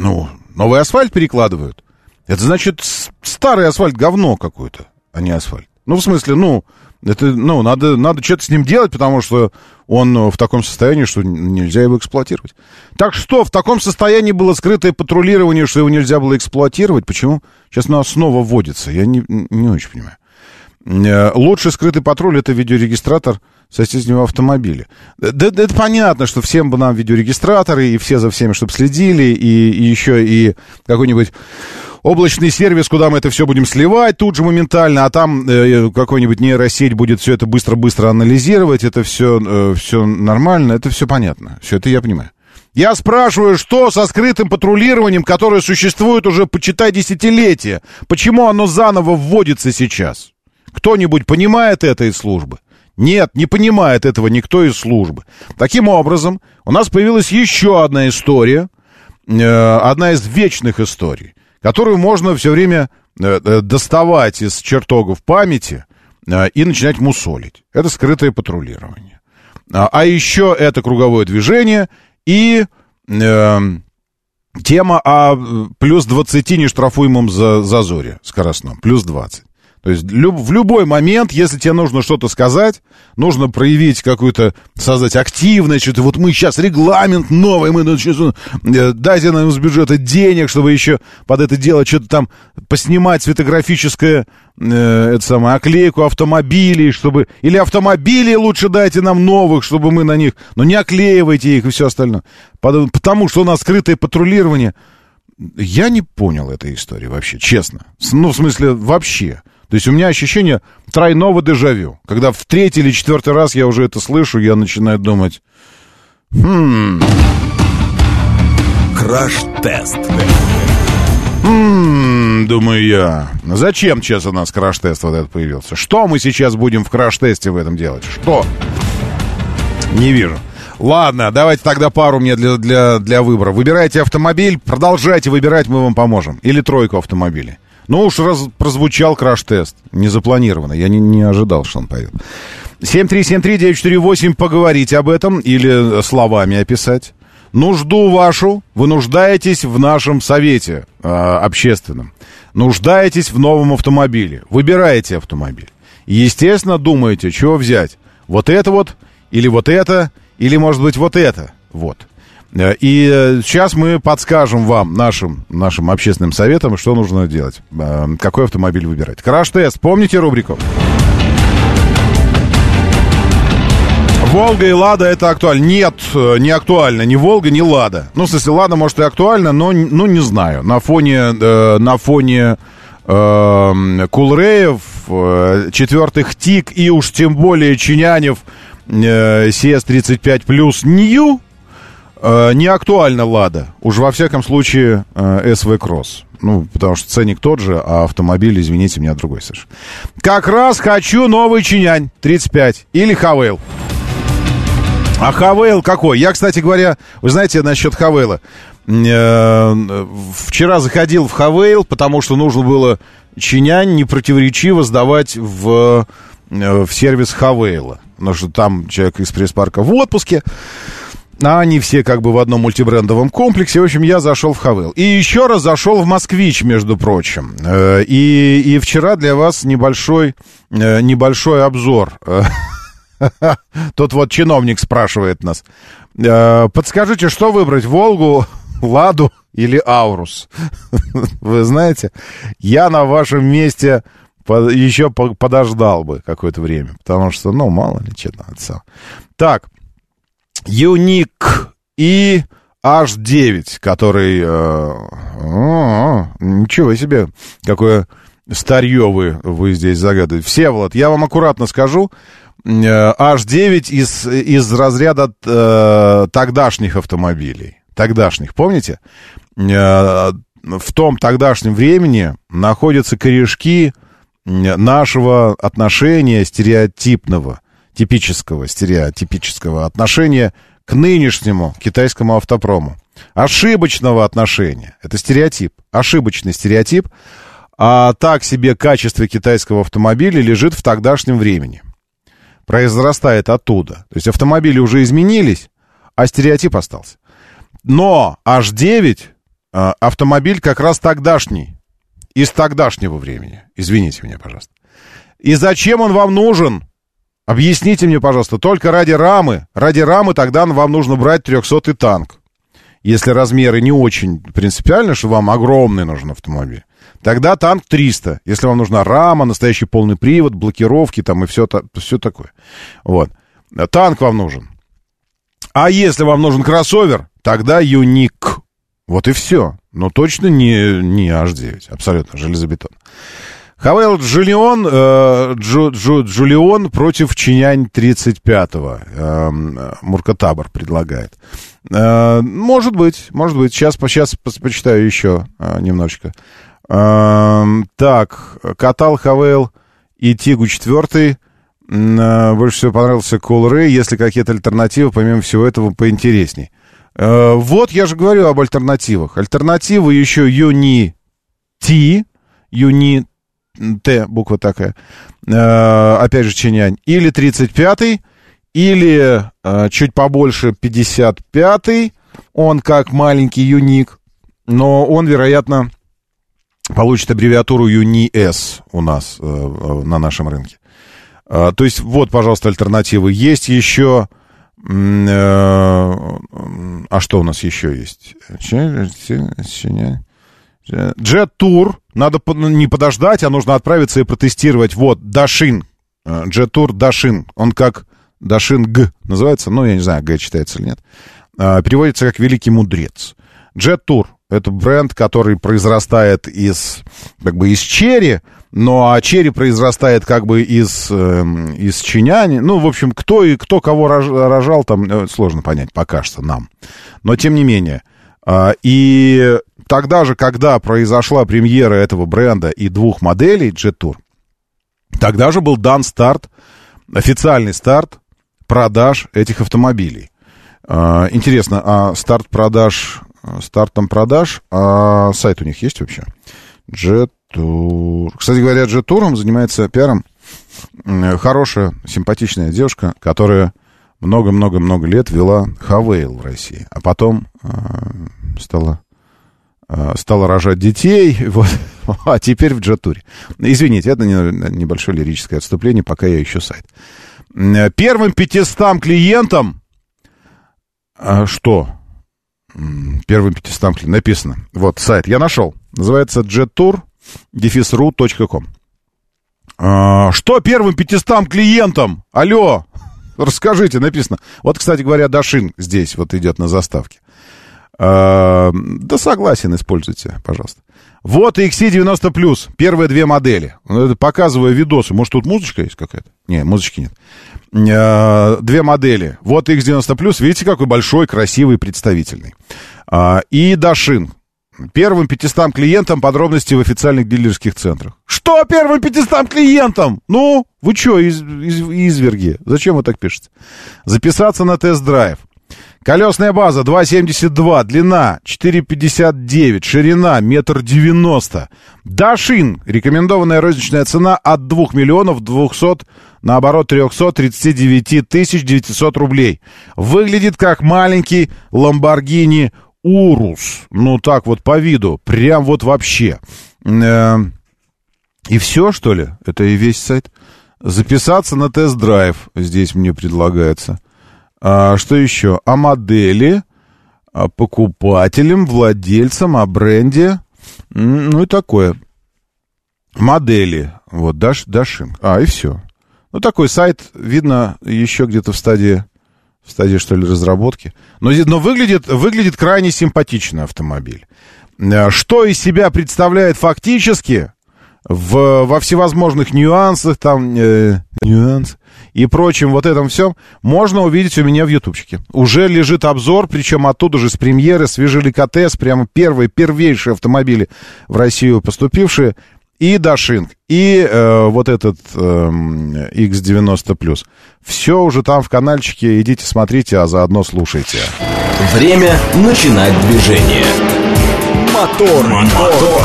ну, новый асфальт перекладывают, это значит, старый асфальт говно какое-то, а не асфальт. Ну, в смысле, ну, это, ну, надо, надо что-то с ним делать, потому что он э, в таком состоянии, что нельзя его эксплуатировать. Так что, в таком состоянии было скрытое патрулирование, что его нельзя было эксплуатировать? Почему? Сейчас нас снова вводится. Я не, не очень понимаю. Э, Лучший скрытый патруль это видеорегистратор соседнего автомобиля. Да, да это понятно, что всем бы нам видеорегистраторы, и все за всеми, чтобы следили, и, и еще и какой-нибудь облачный сервис, куда мы это все будем сливать тут же моментально, а там э, какой-нибудь нейросеть будет все это быстро-быстро анализировать, это все, э, все нормально, это все понятно, все это я понимаю. Я спрашиваю, что со скрытым патрулированием, которое существует уже, почитай, десятилетия? Почему оно заново вводится сейчас? Кто-нибудь понимает это из службы? Нет, не понимает этого никто из службы. Таким образом, у нас появилась еще одна история, э, одна из вечных историй, которую можно все время э, э, доставать из чертогов памяти и начинать мусолить. Это скрытое патрулирование. А, а еще это круговое движение и тема о плюс 20 нештрафуемом за зазоре скоростном. Плюс 20. То есть люб, в любой момент, если тебе нужно что-то сказать, нужно проявить какую-то, создать активность, что-то вот мы сейчас регламент новый, мы ну, сейчас, э, дайте нам из бюджета денег, чтобы еще под это дело что-то там поснимать светографическое, э, это самое, оклейку автомобилей, чтобы, или автомобили лучше дайте нам новых, чтобы мы на них, но не оклеивайте их и все остальное. Потому что у нас скрытое патрулирование. Я не понял этой истории вообще, честно. Ну, в смысле, вообще. То есть у меня ощущение тройного дежавю. Когда в третий или четвертый раз я уже это слышу, я начинаю думать... Хм... Краш-тест. Хм, думаю я. Зачем сейчас у нас краш-тест вот этот появился? Что мы сейчас будем в краш-тесте в этом делать? Что? Не вижу. Ладно, давайте тогда пару мне для, для, для выбора. Выбирайте автомобиль, продолжайте выбирать, мы вам поможем. Или тройку автомобилей. Ну уж раз прозвучал краш-тест. Не запланированно. Я не, не ожидал, что он поет. 7373948, поговорить об этом или словами описать. Нужду вашу вы нуждаетесь в нашем совете э, общественном. Нуждаетесь в новом автомобиле. Выбираете автомобиль. Естественно, думаете, чего взять. Вот это вот, или вот это, или, может быть, вот это. Вот. Э, и сейчас мы подскажем вам, нашим, нашим общественным советам, что нужно делать. Э, какой автомобиль выбирать. Краш-тест. Помните рубрику? Волга и Лада это актуально. Нет, э, не актуально. Ни Волга, ни Лада. Ну, в смысле, Лада, может, и актуально, но ну, не знаю. На фоне, э, на фоне э, Кулреев, э, четвертых ТИК и уж тем более Чинянев э, CS35 плюс Нью, Э, не актуально Лада. Уж во всяком случае э, СВ Кросс. Ну, потому что ценник тот же, а автомобиль, извините меня, другой совершенно. Как раз хочу новый Changan 35 или Haval. А Haval какой? Я, кстати говоря, вы знаете насчет Haval а. Э, вчера заходил в Haval, потому что нужно было Changan непротиворечиво сдавать в, в сервис Haval а. Потому что там человек из пресс-парка в отпуске. А они все как бы в одном мультибрендовом комплексе. В общем, я зашел в Haval. И еще раз зашел в Москвич, между прочим. Э, и, и вчера для вас небольшой, э, небольшой обзор. Тут вот чиновник спрашивает нас. Э, подскажите, что выбрать, Волгу, Ладу или Аурус? Вы знаете, я на вашем месте еще подождал бы какое-то время, потому что, ну, мало ли, что-то. Так, Юник и H9, который... Э, о, ничего себе, какое старье вы, вы здесь загадываете. Всеволод, я вам аккуратно скажу, H9 э, из, из разряда э, тогдашних автомобилей. Тогдашних, помните? Э, в том тогдашнем времени находятся корешки нашего отношения стереотипного – типического, стереотипического отношения к нынешнему китайскому автопрому. Ошибочного отношения. Это стереотип. Ошибочный стереотип. А так себе качество китайского автомобиля лежит в тогдашнем времени. Произрастает оттуда. То есть автомобили уже изменились, а стереотип остался. Но H9 а, автомобиль как раз тогдашний. Из тогдашнего времени. Извините меня, пожалуйста. И зачем он вам нужен? Объясните мне, пожалуйста, только ради рамы, ради рамы тогда вам нужно брать 300-й танк. Если размеры не очень принципиальны, что вам огромный нужен автомобиль, тогда танк 300. Если вам нужна рама, настоящий полный привод, блокировки там и все, все такое. Вот. Танк вам нужен. А если вам нужен кроссовер, тогда Юник. Вот и все. Но точно не, не H9. Абсолютно железобетон. Хавел Джулион, э, Джу, Джу, Джулион против Чинянь 35-го. Э, Муркатабор предлагает. Э, может быть, может быть. Сейчас, сейчас почитаю еще э, немножечко. Э, так, катал Хавейл и Тигу 4. Э, больше всего понравился Cool Ray. Если какие-то альтернативы, помимо всего этого, поинтересней. Э, вот я же говорю об альтернативах. Альтернативы еще Юни Ти, Юни Т, буква такая. Э, опять же, Чинянь. Или 35-й, или э, чуть побольше 55-й. Он как маленький юник, но он, вероятно, получит аббревиатуру UNI-S у нас э, на нашем рынке. То есть вот, пожалуйста, альтернативы. Есть еще... А что у нас еще есть? Jet Tour. Надо не подождать, а нужно отправиться и протестировать. Вот, Дашин. Jet Tour Дашин. Он как Дашин Г называется. Ну, я не знаю, Г читается или нет. А, переводится как «Великий мудрец». Tour — это бренд, который произрастает из, как бы, из черри, ну, а черри произрастает как бы из, э, из чиняни. Ну, в общем, кто и кто кого рожал, там э, сложно понять пока что нам. Но, тем не менее. Э, и тогда же, когда произошла премьера этого бренда и двух моделей Jet Tour, тогда же был дан старт, официальный старт продаж этих автомобилей. Э, интересно, а старт продаж, стартом продаж, а сайт у них есть вообще? Jet Tour. Кстати говоря, Jet Tour занимается пиаром. Хорошая, симпатичная девушка, которая много-много-много лет вела Хавейл в России, а потом э, стала, стала рожать детей, вот, а теперь в Джатуре. Извините, это небольшое лирическое отступление, пока я ищу сайт. Первым 500 клиентам... А, что? Первым 500 клиентам написано. Вот сайт я нашел. Называется jettour что первым 500 клиентам? Алло, расскажите, написано. Вот, кстати говоря, Дашин здесь вот идет на заставке. А, да согласен, используйте, пожалуйста. Вот XC90+, первые две модели. Показываю видосы. Может, тут музычка есть какая-то? Не, музычки нет. А, две модели. Вот X90+, видите, какой большой, красивый, представительный. И Дашин, Первым 500 клиентам подробности в официальных дилерских центрах. Что первым 500 клиентам? Ну, вы что, из, из, изверги? Зачем вы так пишете? Записаться на тест-драйв. Колесная база 2,72, длина 4,59, ширина метр девяносто. Дашин, рекомендованная розничная цена от 2 миллионов 200, наоборот, 339 тысяч 900 рублей. Выглядит как маленький Lamborghini Урус. Ну, так вот по виду. Прям вот вообще. Э, и все, что ли? Это и весь сайт? Записаться на тест-драйв здесь мне предлагается. А, что еще? О модели, о покупателям, владельцам, о бренде. Ну и такое. Модели. Вот, Даш, Дашин. А, и все. Ну, такой сайт, видно, еще где-то в стадии в стадии, что ли, разработки. Но, но выглядит, выглядит крайне симпатично автомобиль. Что из себя представляет фактически в, во всевозможных нюансах, там, э, нюанс и прочем вот этом всем, можно увидеть у меня в ютубчике. Уже лежит обзор, причем оттуда же с премьеры, свежили КТС, прямо первые, первейшие автомобили в Россию поступившие и Дашинг, и э, вот этот э, X90+. Все уже там в каналчике, идите смотрите, а заодно слушайте. Время начинать движение. Мотор, мотор.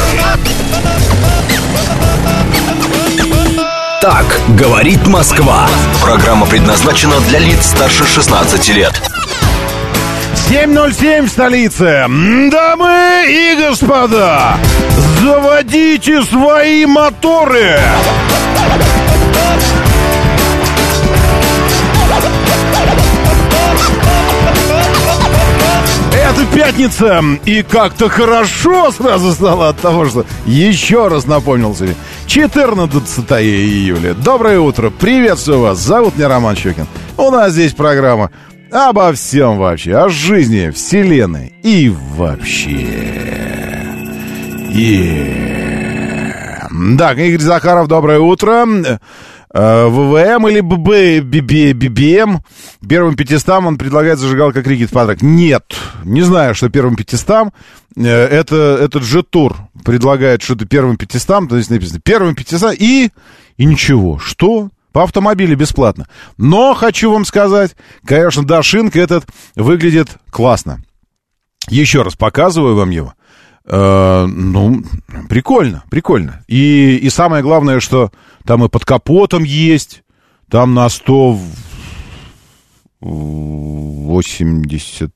Так говорит Москва. Программа предназначена для лиц старше 16 лет. 7.07 в столице. Дамы и господа, заводите свои моторы. Это пятница, и как-то хорошо сразу стало от того, что еще раз напомнил себе. 14 июля. Доброе утро, приветствую вас. Зовут меня Роман Щекин. У нас здесь программа Обо всем вообще, о жизни, вселенной и вообще. И... Так, Игорь Захаров, доброе утро. Э, ВВМ или ББ, ББ, ББМ. Первым 500 он предлагает зажигалка крикет в. Нет, не знаю, что первым 500. Э, это, этот же тур предлагает что-то первым 500, то есть написано первым 500 и, и ничего. Что? По автомобилю бесплатно. Но хочу вам сказать, конечно, да, шинка этот выглядит классно. Еще раз показываю вам его. Э, ну, прикольно, прикольно. И, и самое главное, что там и под капотом есть, там на 186,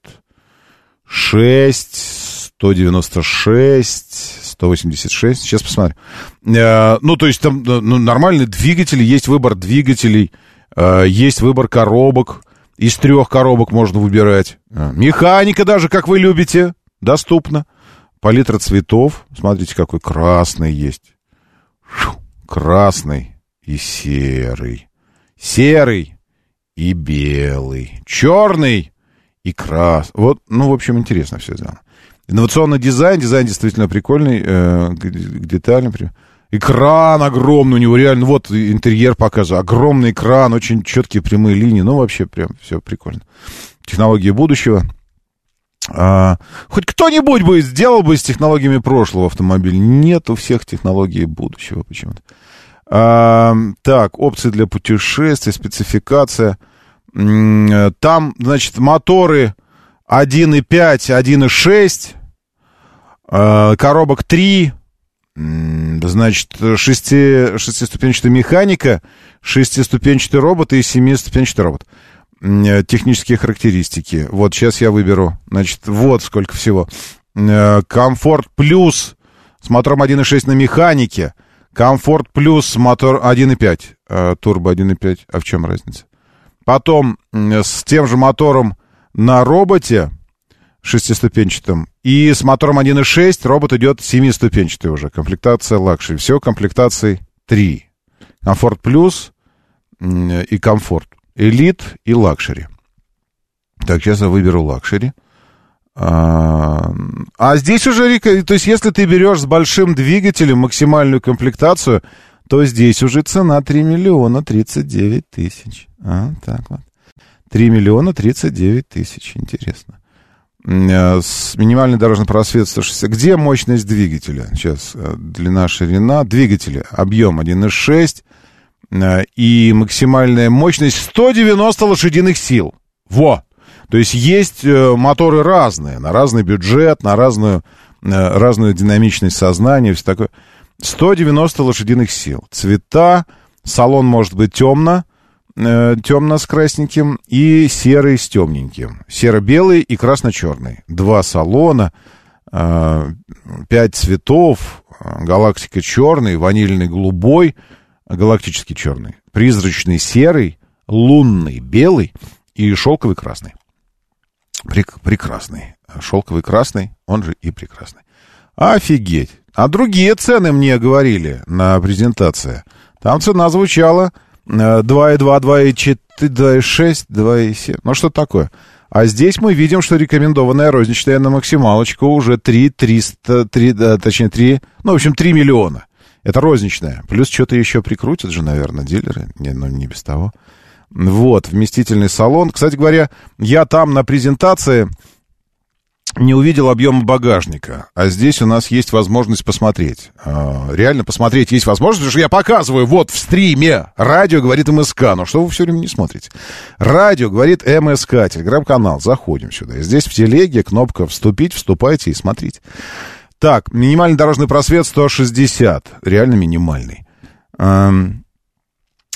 196, 186, сейчас посмотрим. Э, ну, то есть там ну, нормальные двигатели, есть выбор двигателей, э, есть выбор коробок, из трех коробок можно выбирать. Э, механика даже, как вы любите, доступна. Палитра цветов. Смотрите, какой красный есть. Фу, красный и серый. Серый и белый. Черный и красный. Вот, ну, в общем, интересно все сделано. Инновационный дизайн. Дизайн действительно прикольный, э, детальный. Экран огромный у него, реально. Вот интерьер показываю. Огромный экран, очень четкие прямые линии. Ну, вообще, прям все прикольно. Технологии будущего. А, хоть кто-нибудь бы сделал бы с технологиями прошлого автомобиля. Нет у всех технологий будущего почему-то. А, так, опции для путешествий, спецификация. Там, значит, моторы 1.5, 1.6, а, коробок 3, значит, шести, шестиступенчатая механика, шестиступенчатый робот и семиступенчатый робот. Э, технические характеристики. Вот сейчас я выберу. Значит, вот сколько всего. Э, комфорт плюс с мотором 1.6 на механике. Комфорт плюс мотор 1.5. Э, турбо 1.5. А в чем разница? Потом с тем же мотором на роботе шестиступенчатым. И с мотором 1.6 робот идет семиступенчатый уже. Комплектация luxury. Все комплектации 3. Комфорт плюс и комфорт. Элит и luxury. Так, сейчас я выберу luxury. А, а здесь уже, то есть если ты берешь с большим двигателем максимальную комплектацию, то здесь уже цена 3 миллиона 39 тысяч. А, так вот. 3 миллиона 39 тысяч, интересно. А, с минимальный дорожный просвет 160. Где мощность двигателя? Сейчас, э, длина, ширина. Двигателя, объем 1,6, Э, и максимальная мощность 190 лошадиных сил. Во! То есть есть э, моторы разные, на разный бюджет, на разную, э, разную динамичность сознания, все такое. 190 лошадиных сил. Цвета, салон может быть темно, темно с красненьким и серый с темненьким. Серо-белый и красно-черный. Два салона, пять цветов, галактика черный, ванильный голубой — галактический черный, призрачный серый, лунный белый и шелковый красный. Прек- прекрасный. Шелковый красный, он же и прекрасный. Офигеть. А другие цены мне говорили на презентации. Там цена звучала 2,2, 2,4, 2,6, 2,7. Ну, что такое? А здесь мы видим, что рекомендованная розничная на максималочку уже 3 300, 3, точнее 3, ну, в общем, 3 миллиона. Это розничная. Плюс что-то еще прикрутят же, наверное, дилеры. Не, ну, не без того. Вот, вместительный салон. Кстати говоря, я там на презентации не увидел объема багажника, а здесь у нас есть возможность посмотреть. А, реально посмотреть есть возможность, потому что я показываю вот в стриме. Радио говорит МСК, но что вы все время не смотрите? Радио говорит МСК, телеграм-канал. Заходим сюда. Здесь в телеге кнопка «Вступить», вступайте и смотрите. Так, минимальный дорожный просвет 160. Реально минимальный. Эм,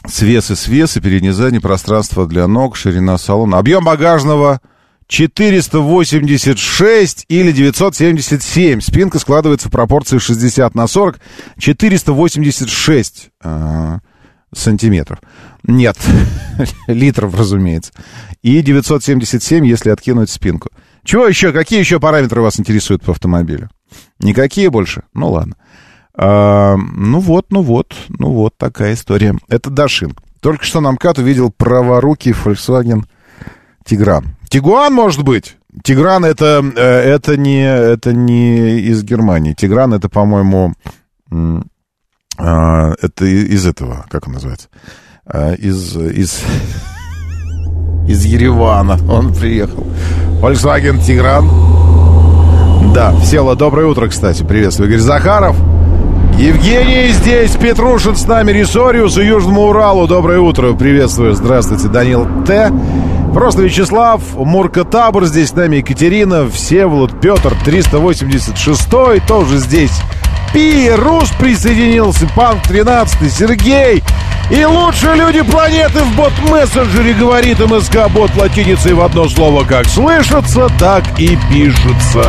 свес и свес, и переднее заднее пространство для ног, ширина салона. Объем багажного 486 или 977. Спинка складывается в пропорции 60 на 40. 486 э, сантиметров. Нет, литров, разумеется. И 977, если откинуть спинку. Чего еще? Какие еще параметры вас интересуют по автомобилю? Никакие больше? Ну ладно. А, ну вот, ну вот, ну вот такая история. Это Дашин. Только что нам Кат увидел праворукий Volkswagen Тигран. Тигуан, может быть? Тигран это, э, это, не, это не из Германии. Тигран это, по-моему, а, это из этого, как он называется? э, из, из, из Еревана он приехал. Volkswagen Тигран. Да, Села, доброе утро, кстати. Приветствую, Игорь Захаров. Евгений здесь, Петрушин с нами, Ресориус и Южному Уралу. Доброе утро, приветствую. Здравствуйте, Данил Т. Просто Вячеслав, Мурка Табор здесь с нами, Екатерина, Всеволод, Петр, 386 тоже здесь. Пи, Рус присоединился, Панк 13, Сергей. И лучшие люди планеты в бот-мессенджере говорит МСК бот латиницей в одно слово как слышится, так и пишется.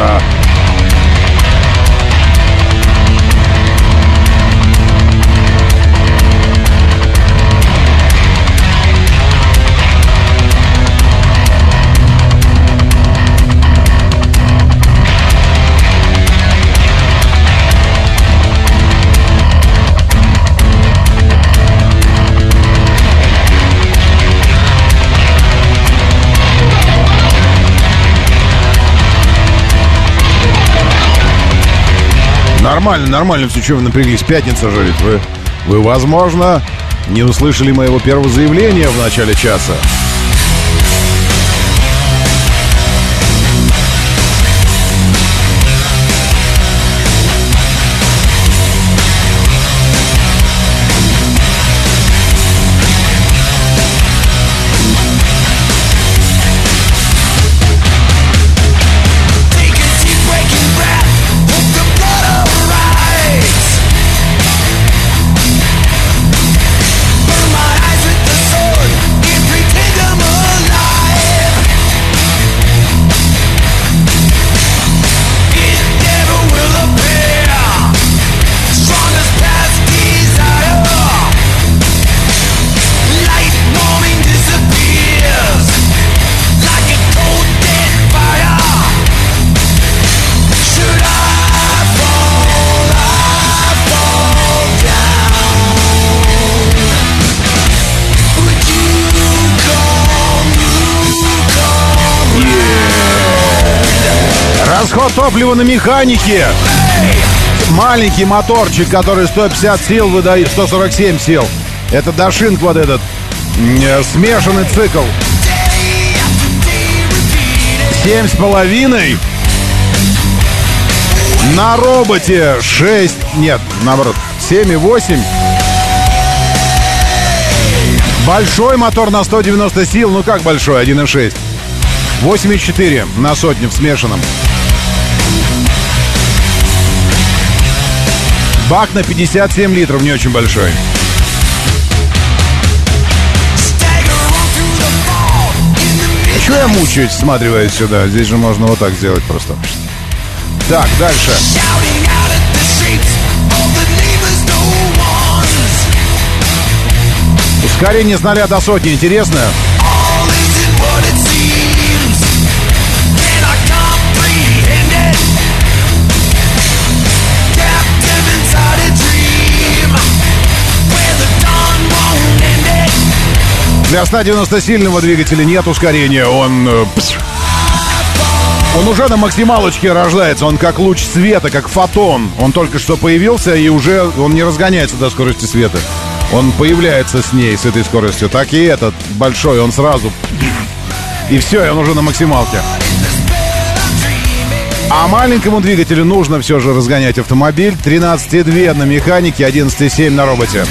Нормально, нормально все, что вы напряглись. Пятница же ведь вы, вы, возможно, не услышали моего первого заявления в начале часа. Расход топлива на механике. Маленький моторчик, который 150 сил выдает, 147 сил. Это дошинг вот этот. э, Смешанный цикл. Семь с половиной. На роботе 6, нет, наоборот, 7,8. Большой мотор на 190 сил, ну как большой, 1,6. 8,4 на сотню в смешанном. Бак на 57 литров, не очень большой. А я мучаюсь, всматриваясь сюда? Здесь же можно вот так сделать просто. Так, дальше. Ускорение с 0 до сотни, интересно? Для 190-сильного двигателя нет ускорения. Он... э. Он уже на максималочке рождается. Он как луч света, как фотон. Он только что появился, и уже он не разгоняется до скорости света. Он появляется с ней, с этой скоростью. Так и этот большой, он сразу... И все, и он уже на максималке. А маленькому двигателю нужно все же разгонять автомобиль. 13,2 на механике, 11,7 на роботе.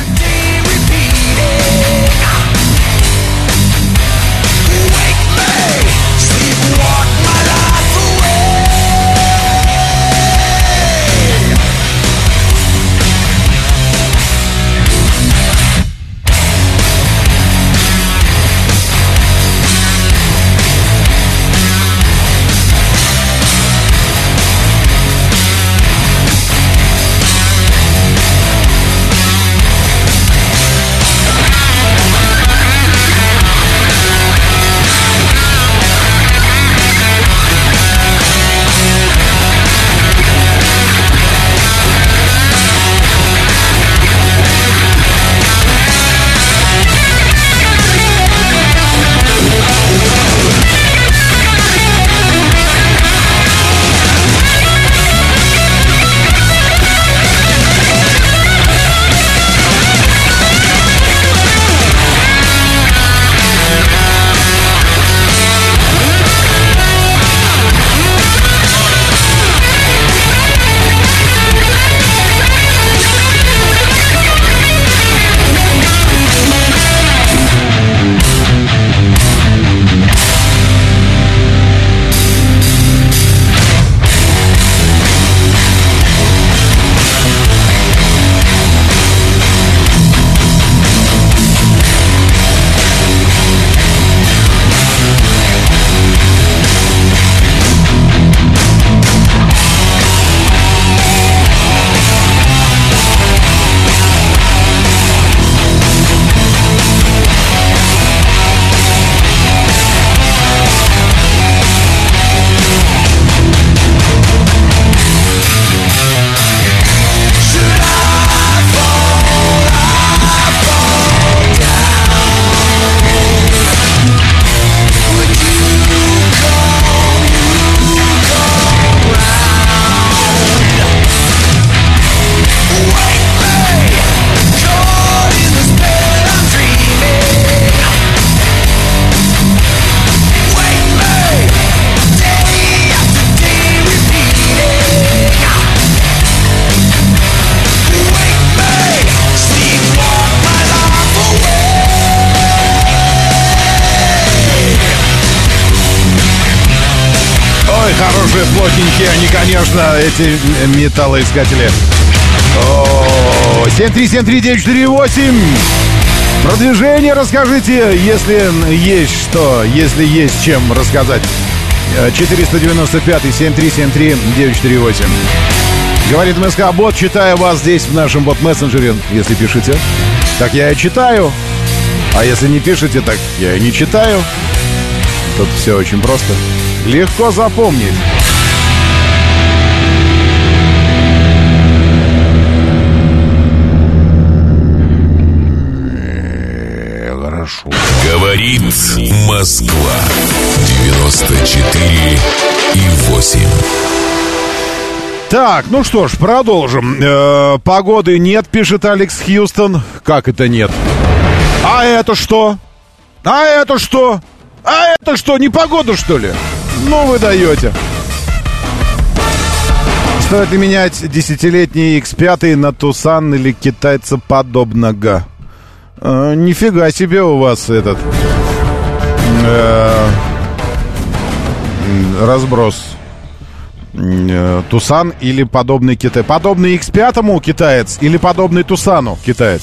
Эти металлоискатели. О, 7373948. Продвижение расскажите, если есть что, если есть чем рассказать. 495-7373-948. Говорит МСК Бот, читаю вас здесь в нашем бот-мессенджере, если пишете. Так я и читаю. А если не пишете, так я и не читаю. Тут все очень просто. Легко запомнить. Хорошо. Говорит Москва. 94 и 8. Так, ну что ж, продолжим. Э, погоды нет, пишет Алекс Хьюстон. Как это нет? А это что? А это что? А это что, не погода, что ли? Ну, вы даете. Стоит ли менять десятилетний X5 на Тусан или китайца подобного? Э, нифига себе у вас этот э, разброс. Э, Тусан или подобный Китай. Подобный X5 китаец или подобный Тусану китаец?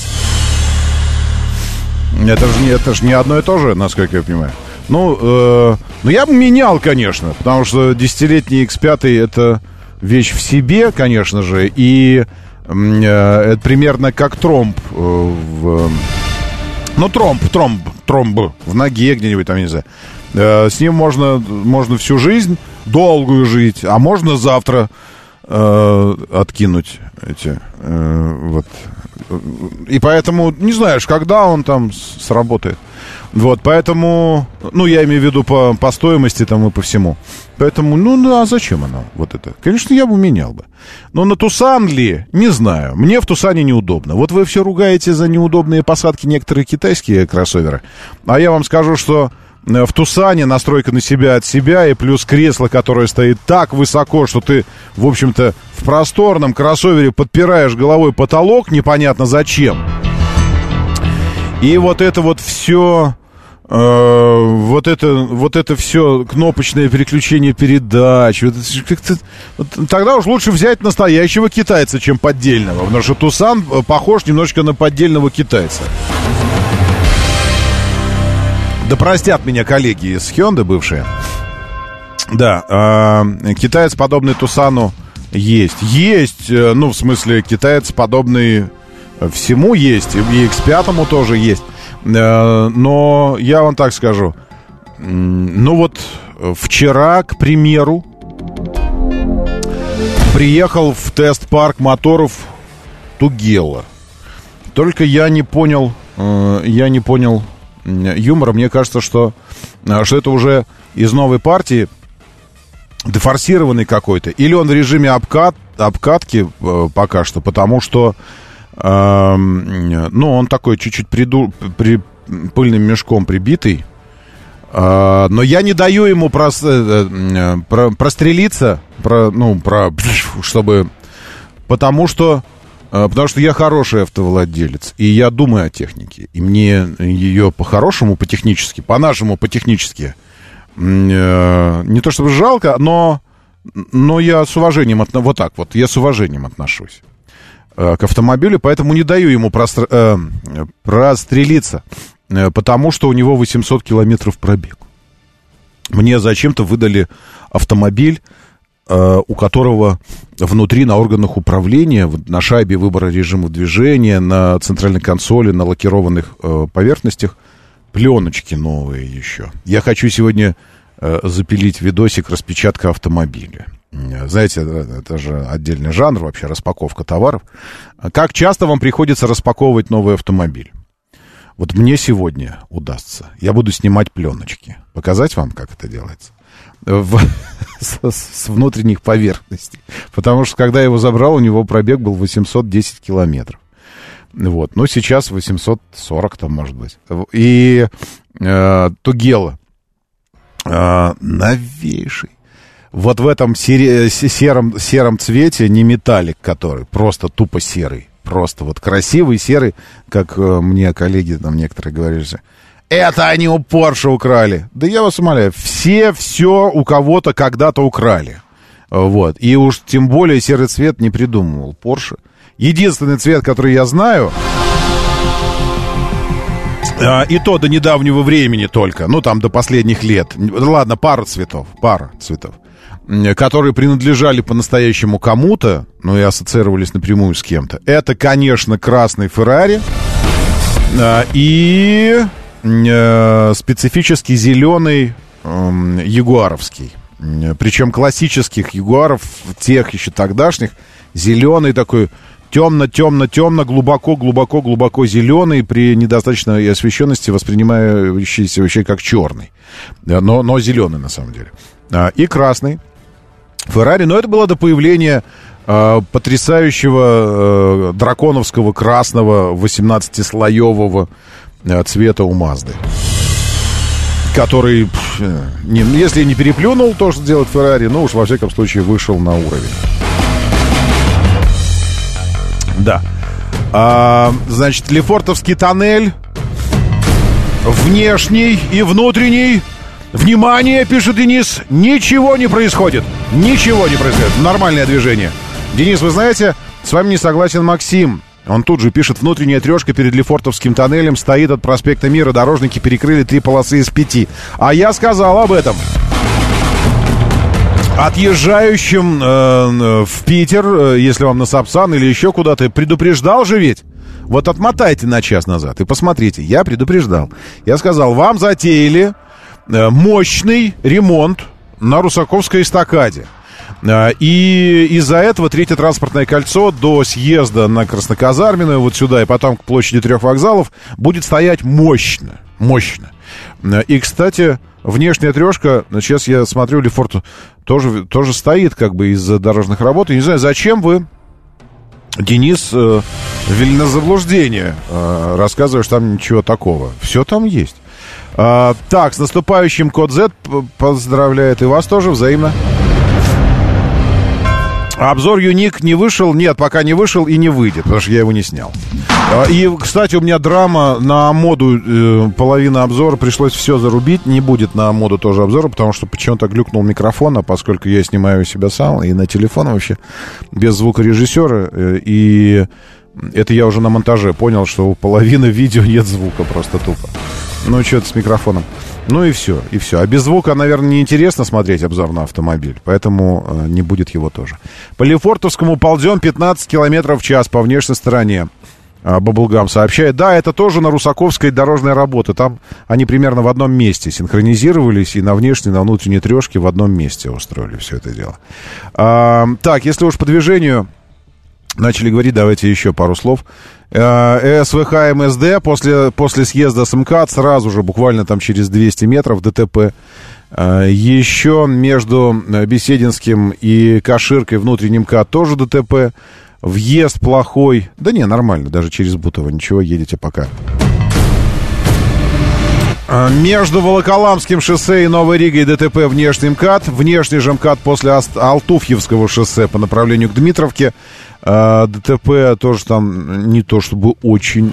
Это же, это же не одно и то же, насколько я понимаю. Ну, э, ну, я бы менял, конечно, потому что десятилетний X5 это вещь в себе, конечно же, и э, это примерно как тромб э, в... Ну, тромб, тромб, тромб в ноге где-нибудь там, не знаю. Э, с ним можно, можно всю жизнь, долгую жить, а можно завтра э, откинуть эти э, вот. И поэтому не знаешь, когда он там сработает. Вот, поэтому, ну, я имею в виду по, по стоимости там и по всему. Поэтому, ну, ну, а зачем оно, вот это? Конечно, я бы менял бы. Но на Тусан ли, не знаю. Мне в Тусане неудобно. Вот вы все ругаете за неудобные посадки некоторые китайские кроссоверы. А я вам скажу, что в Тусане настройка на себя от себя и плюс кресло, которое стоит так высоко, что ты, в общем-то, в просторном кроссовере подпираешь головой потолок, непонятно зачем. И вот это вот все Э, вот это, вот это все кнопочное переключение передач. Вот, вот, тогда уж лучше взять настоящего китайца, чем поддельного. Потому что Тусан э, похож немножко на поддельного китайца. Да простят меня коллеги из Hyundai бывшие. Да, э, китаец, подобный Тусану, есть. Есть, э, ну, в смысле, китаец, подобный всему есть. И X5 тоже есть. Э, но я вам так скажу. Ну вот вчера, к примеру, приехал в тест-парк моторов Тугела. Только я не понял, э, я не понял юмора. Мне кажется, что, э, что это уже из новой партии дефорсированный какой-то. Или он в режиме обкат, обкатки пока что, потому что ну, он такой чуть-чуть приду, при, пыльным мешком прибитый. А, но я не даю ему прос, э, э, про, прострелиться, про, ну, про, чтобы... Потому что, э, потому что я хороший автовладелец, и я думаю о технике. И мне ее по-хорошему, по-технически, по-нашему, по-технически, не то чтобы жалко, но, но я с уважением, от, вот так вот, я с уважением отношусь. Э, к автомобилю, поэтому не даю ему простр... э, прострелиться, э, потому что у него 800 километров пробег. Мне зачем-то выдали автомобиль, э, у которого внутри на органах управления, на шайбе выбора режимов движения, на центральной консоли, на лакированных э, поверхностях пленочки новые еще. Я хочу сегодня э, запилить видосик распечатка автомобиля. Знаете, это же отдельный жанр вообще, распаковка товаров. Как часто вам приходится распаковывать новый автомобиль? Вот мне сегодня удастся. Я буду снимать пленочки. Показать вам, как это делается? В, с, с внутренних поверхностей. Потому что, когда я его забрал, у него пробег был 810 километров. Вот. Но сейчас 840 там, может быть. И э, Тугела. Э, новейший вот в этом сере, сером, сером цвете не металлик, который просто тупо серый. Просто вот красивый серый, как э, мне коллеги там некоторые говорили, это они у Порше украли. Да я вас умоляю, все все у кого-то когда-то украли. Вот. И уж тем более серый цвет не придумывал Porsche. Единственный цвет, который я знаю, а, и то до недавнего времени только, ну там до последних лет. Ладно, пара цветов, пара цветов, которые принадлежали по-настоящему кому-то, ну и ассоциировались напрямую с кем-то. Это, конечно, красный Феррари а, и э, специфический зеленый эм, ягуаровский. Причем классических ягуаров, тех еще тогдашних, зеленый такой темно-темно-темно, глубоко-глубоко-глубоко зеленый, при недостаточной освещенности воспринимающийся вообще как черный. Но, но зеленый на самом деле. А, И красный. Феррари, но это было до появления а, потрясающего э, драконовского красного 18-слоевого э, цвета у Мазды. Который, э, не, если не переплюнул то, что делает Феррари, ну уж во всяком случае вышел на уровень. Да. А, значит, Лефортовский тоннель. Внешний и внутренний. Внимание, пишет Денис, ничего не происходит. Ничего не происходит. Нормальное движение. Денис, вы знаете, с вами не согласен Максим. Он тут же пишет, внутренняя трешка перед Лефортовским тоннелем стоит от проспекта Мира. Дорожники перекрыли три полосы из пяти. А я сказал об этом. Отъезжающим э, в Питер, э, если вам на Сапсан или еще куда-то, предупреждал же ведь? Вот отмотайте на час назад и посмотрите. Я предупреждал. Я сказал, вам затеяли э, мощный ремонт на Русаковской эстакаде. А, И из-за этого третье транспортное кольцо до съезда на Красноказарменную, вот сюда и потом к площади трех вокзалов, будет стоять мощно. Мощно. А, И, кстати, внешняя трешка, сейчас я смотрю, Лефорт тоже, тоже стоит как бы из-за дорожных работ. И не знаю, зачем вы, Денис, э, ввели на заблуждение, э, рассказывая, что там ничего такого. Все там есть. А, так, с наступающим код Z поздравляет и вас тоже взаимно. Обзор Юник не вышел, нет, пока не вышел и не выйдет, потому что я его не снял. А, И, кстати, у меня драма на моду, э, половина обзора, пришлось все зарубить, не будет на моду тоже обзора, потому что почему-то глюкнул микрофон, а поскольку я снимаю себя сам и на телефон вообще, без звукорежиссера, э, и это я уже на монтаже понял, что у половины видео нет звука, просто тупо. Ну, что-то с микрофоном. Ну и все, и все. А без звука, наверное, неинтересно смотреть обзор на автомобиль, поэтому э, не будет его тоже. По Лефортовскому ползем 15 километров в час по внешней стороне. А, Баблгам сообщает, да, это тоже на Русаковской дорожной работы. Там они примерно в одном месте синхронизировались и на внешней, на внутренней трешке в одном месте устроили все это дело. А, так, если уж по движению начали говорить, давайте еще пару слов. Э, СВХ МСД после, после съезда с МКАД сразу же, буквально там через 200 метров ДТП. Э, Еще между э, Бесединским и Каширкой внутренним МКАД тоже ДТП. Въезд плохой. Да не, нормально, даже через Бутово. Ничего, едете пока. А, Между Волоколамским шоссе и Новой Ригой ДТП внешний МКАД. Внешний же МКАД после Алтуфьевского шоссе по направлению к Дмитровке. А, ДТП тоже там не то чтобы очень.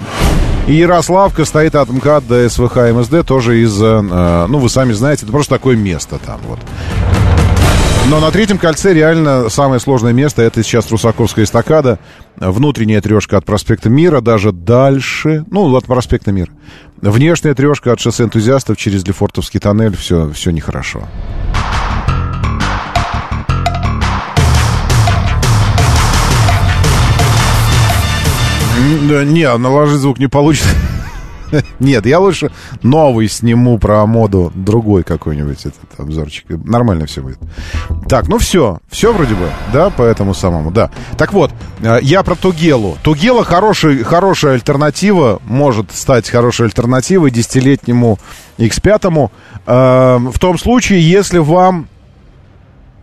И Ярославка стоит от МКАД до СВХ МСД тоже из-за... а, Ну, вы сами знаете, это просто такое место там вот. Но на третьем кольце реально самое сложное место это сейчас Русаковская эстакада. Внутренняя трешка от проспекта Мира, даже дальше. Ну, от проспекта Мира. Внешняя трешка от шоссе энтузиастов через Лефортовский тоннель. Все, все нехорошо. Да, Не, наложить звук не получится. Нет, я лучше новый сниму про моду, другой какой-нибудь этот обзорчик. Нормально все будет. Так, ну все, все вроде бы, да, по этому самому, да. Так вот, э, я про Тугелу. Тугела хороший, хорошая альтернатива, может стать хорошей альтернативой десятилетнему X5. э, В том случае, если вам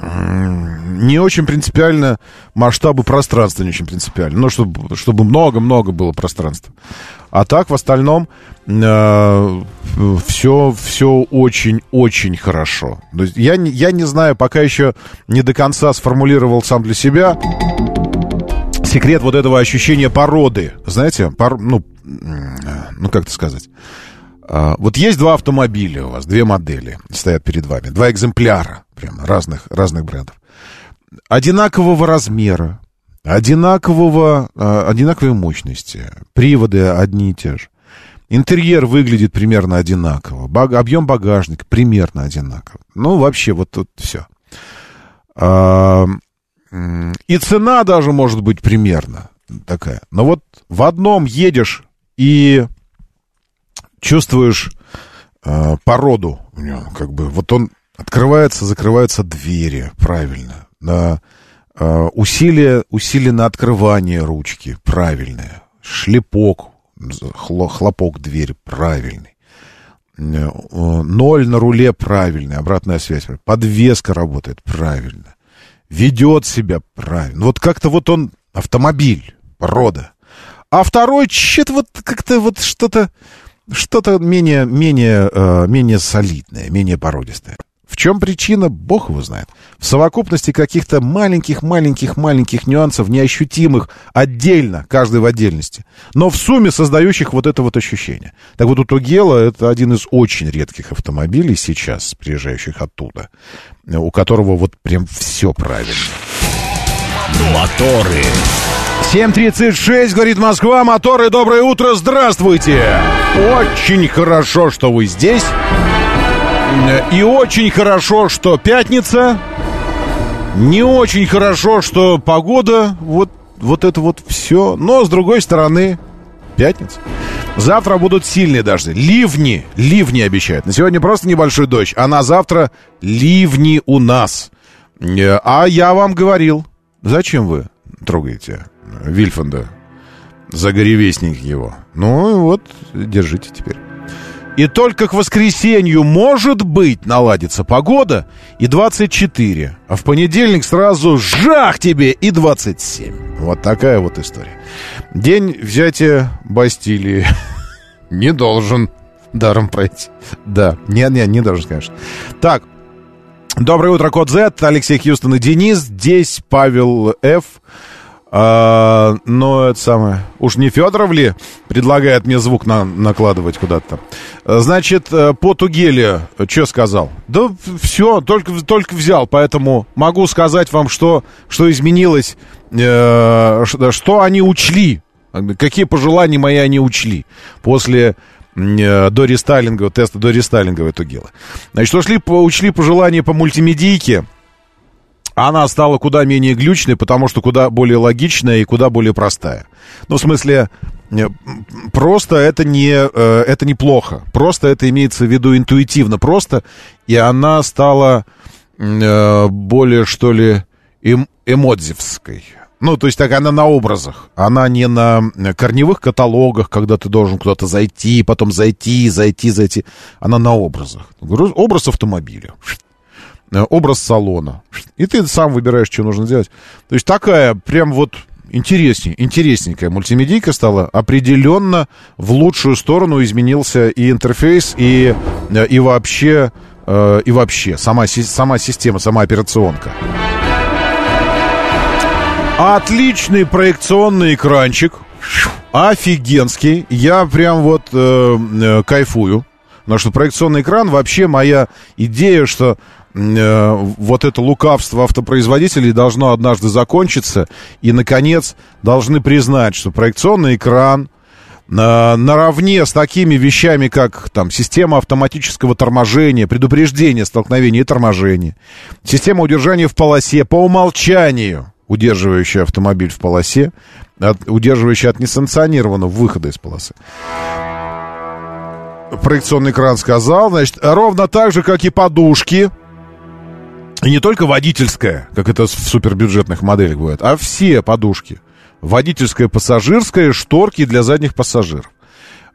не очень принципиально масштабы пространства не очень принципиально. Ну, чтобы, чтобы много-много было пространства. А так, в остальном, все, все очень-очень хорошо. То есть я, я не знаю, пока еще не до конца сформулировал сам для себя секрет вот этого ощущения породы. Знаете, пор- ну, м, ну, как это сказать? А, Вот есть два автомобиля у вас, две модели стоят перед вами, два экземпляра, прям разных, разных брендов. одинакового размера, одинакового, э, одинаковой мощности, приводы одни и те же. Интерьер выглядит примерно одинаково, баг, объем багажника примерно одинаково. Ну, вообще, вот тут все. А, и цена даже может быть примерно такая. Но вот в одном едешь и чувствуешь э, породу у него, как бы, вот он открывается, закрываются двери, правильно, на э, усилие, усилие на открывание ручки, правильное, шлепок, хло, хлопок двери, правильный, э, ноль на руле, правильный, обратная связь, подвеска работает, правильно, ведет себя правильно, вот как-то вот он автомобиль, порода, а второй, что-то вот как-то вот что-то что-то менее, менее, э, менее солидное, менее породистое. В чем причина, бог его знает. В совокупности каких-то маленьких-маленьких-маленьких нюансов, неощутимых отдельно, каждый в отдельности, но в сумме создающих вот это вот ощущение. Так вот, у Тугела это один из очень редких автомобилей сейчас, приезжающих оттуда, у которого вот прям все правильно. Моторы. 7.36, говорит Москва, моторы, доброе утро, здравствуйте! Очень хорошо, что вы здесь. И очень хорошо, что пятница. Не очень хорошо, что погода. Вот, вот это вот все. Но, с другой стороны, пятница. Завтра будут сильные дожди. Ливни. Ливни обещают. На сегодня просто небольшой дождь. А на завтра ливни у нас. А я вам говорил. Зачем вы трогаете Вильфанда? Загоревестник его. Ну вот, держите теперь. И только к воскресенью, может быть, наладится погода и 24. А в понедельник сразу жах тебе и 27. Вот такая вот история. День взятия Бастилии не должен даром пройти. Да, нет, нет, не должен, конечно. Так, доброе утро, Код Z, Алексей Хьюстон и Денис. Здесь Павел Ф. А, но это самое... Уж не Федоров ли предлагает мне звук на, накладывать куда-то? Значит, э, по Тугеле что сказал? Да все, только, только взял, поэтому могу сказать вам, что, что изменилось, э, что они учли, какие пожелания мои они учли после э, до рестайлинга, теста до рестайлинга Тугела. Значит, ушли, учли пожелания по мультимедийке, она стала куда менее глючной, потому что куда более логичная и куда более простая. Ну, в смысле, э, просто это не, э, это неплохо. Просто это имеется в виду интуитивно просто, и она стала э, более, что ли, эм, эмодзевской. Ну, то есть так она на образах. Она не на корневых каталогах, когда ты должен куда-то зайти, потом зайти, зайти, зайти. Она на образах. Образ автомобиля. Э, образ салона. И ты сам выбираешь, что нужно делать. То есть такая прям вот интереснее, интересненькая мультимедийка стала. Определенно в лучшую сторону изменился и интерфейс, и, э, и вообще, э, и вообще сама, сама система, сама операционка. Отличный проекционный экранчик. Офигенский. Я прям вот э, кайфую. Потому что проекционный экран вообще моя идея, что Э, вот это лукавство автопроизводителей должно однажды закончиться. И, наконец, должны признать, что проекционный экран э, наравне с такими вещами, как там, система автоматического торможения, предупреждение столкновения и торможения, система удержания в полосе по умолчанию, удерживающая автомобиль в полосе, от, удерживающая от несанкционированного выхода из полосы. Проекционный экран сказал, значит, ровно так же, как и подушки, и не только водительская, как это в супербюджетных моделях бывает, а все подушки. Водительская, пассажирская, шторки для задних пассажиров.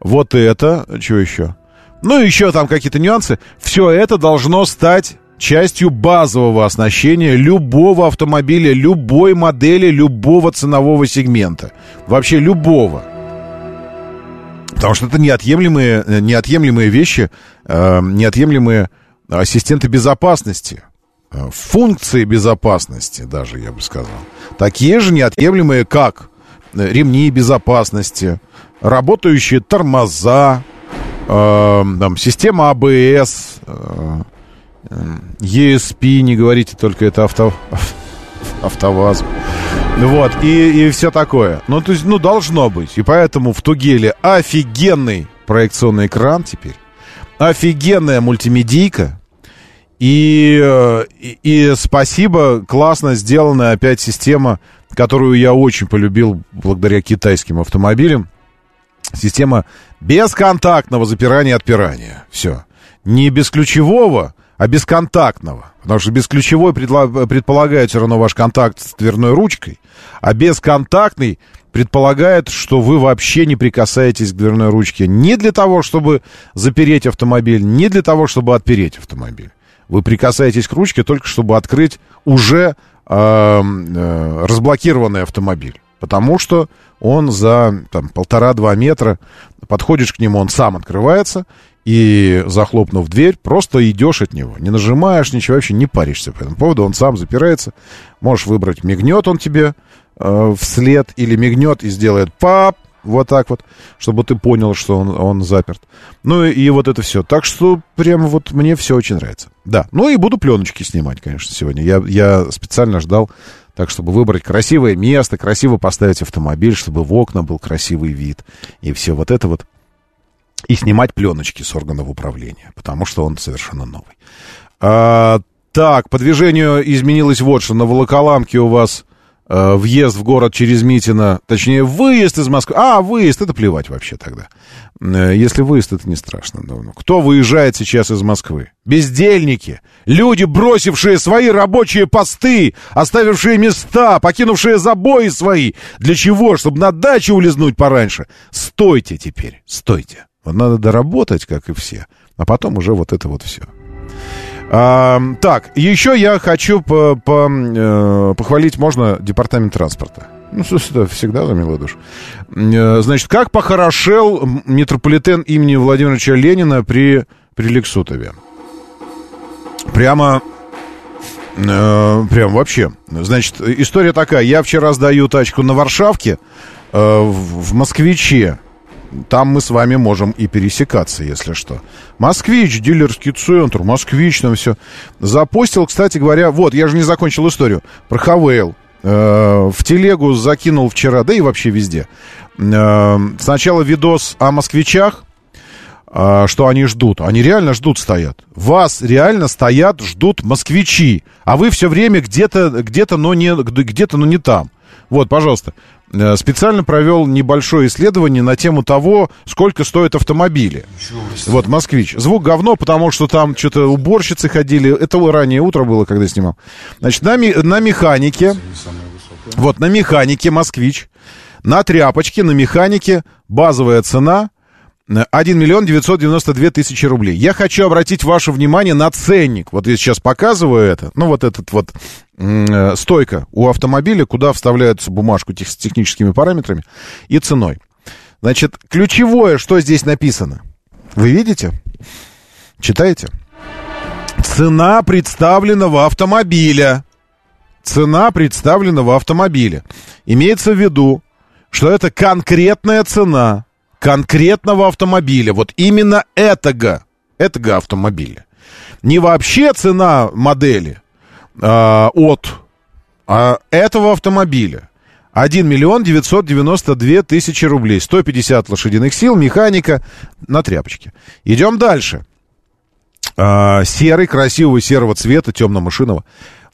Вот это, что еще? Ну, еще там какие-то нюансы. Все это должно стать частью базового оснащения любого автомобиля, любой модели, любого ценового сегмента. Вообще любого. Потому что это неотъемлемые, неотъемлемые вещи, э, неотъемлемые ассистенты безопасности. Э, функции безопасности даже, я бы сказал. Такие же неотъемлемые, как э, ремни безопасности, работающие тормоза, э, там, система АБС, э, ESP, не говорите только это авто, АвтоВАЗ. Вот, и, и все такое. Ну, то есть, ну, должно быть. И поэтому в Тугеле офигенный проекционный экран теперь. Офигенная мультимедийка. И, э, и, и спасибо, классно сделанная опять система, которую я очень полюбил благодаря китайским автомобилям. Система бесконтактного запирания и отпирания. Все. Не бесключевого, а бесконтактного. Потому что бесключевой предполагает все равно ваш контакт с дверной ручкой, а бесконтактный предполагает, что вы вообще не прикасаетесь к дверной ручке ни для того, чтобы запереть автомобиль, ни для того, чтобы отпереть автомобиль. Вы прикасаетесь к ручке только чтобы открыть уже э, э, разблокированный автомобиль. Потому что он за там, полтора-два метра, подходишь к нему, он сам открывается, и, захлопнув дверь, просто идешь от него. Не нажимаешь, ничего, вообще не паришься по этому поводу. Он сам запирается. Можешь выбрать, мигнет он тебе э, вслед или мигнет и сделает пап, вот так вот, чтобы ты понял, что он, он заперт. Ну и, и вот это все. Так что прям вот мне все очень нравится. Да. Ну и буду пленочки снимать, конечно, сегодня. Я, я специально ждал так, чтобы выбрать красивое место, красиво поставить автомобиль, чтобы в окна был красивый вид. И все вот это вот. И снимать пленочки с органов управления, потому что он совершенно новый. А, так, по движению изменилось вот что. На Волоколамке у вас въезд в город через Митино, точнее, выезд из Москвы. А, выезд, это плевать вообще тогда. Э, если выезд, это не страшно. Ну, ну, кто выезжает сейчас из Москвы? Бездельники, люди, бросившие свои рабочие посты, оставившие места, покинувшие забои свои. Для чего? Чтобы на дачу улизнуть пораньше. Стойте теперь, стойте. Вот надо доработать, как и все, а потом уже вот это вот все. А, так, еще я хочу по, по, э, похвалить, можно, департамент транспорта. Ну, это всегда за милую душу. Э, значит, как похорошел метрополитен имени Владимира Ленина при, при Лексутове. Прямо Э, прям вообще. Значит, история такая. Я вчера сдаю тачку на Варшавке э, в, в Москвиче. Там мы с вами можем и пересекаться, если что. Москвич, дилерский центр, москвич, там все. Запостил, кстати говоря, вот, я же не закончил историю. Про Хавейл. Э, в телегу закинул вчера, да и вообще везде. Э, сначала видос о москвичах, э, что они ждут. Они реально ждут, стоят. Вас реально стоят, ждут москвичи. А вы все время где-то, где-то, но не, где-то, но не там. Вот, пожалуйста. Э, специально провел небольшое исследование на тему того, сколько стоят автомобили. Вот, москвич. Звук говно, потому что там что-то уборщицы ходили. Это раннее утро было, когда снимал. Значит, на, на механике, вот, на механике москвич, на тряпочке, на механике базовая цена 1 миллион 992 тысячи рублей. Я хочу обратить ваше внимание на ценник. Вот я сейчас показываю это. Ну, вот этот вот э, стойка у автомобиля, куда вставляются бумажку с техническими параметрами и ценой. Значит, ключевое, что здесь написано. Вы видите? Читаете? Цена представленного автомобиля. Цена представленного автомобиля. Имеется в виду, что это конкретная цена конкретного автомобиля. Вот именно этого, этого автомобиля. Не вообще цена модели э, от а этого автомобиля. 1 миллион 992 тысячи рублей. 150 лошадиных сил, механика на тряпочке. Идем дальше. Э, серый, красивого серого цвета, темно-машинного.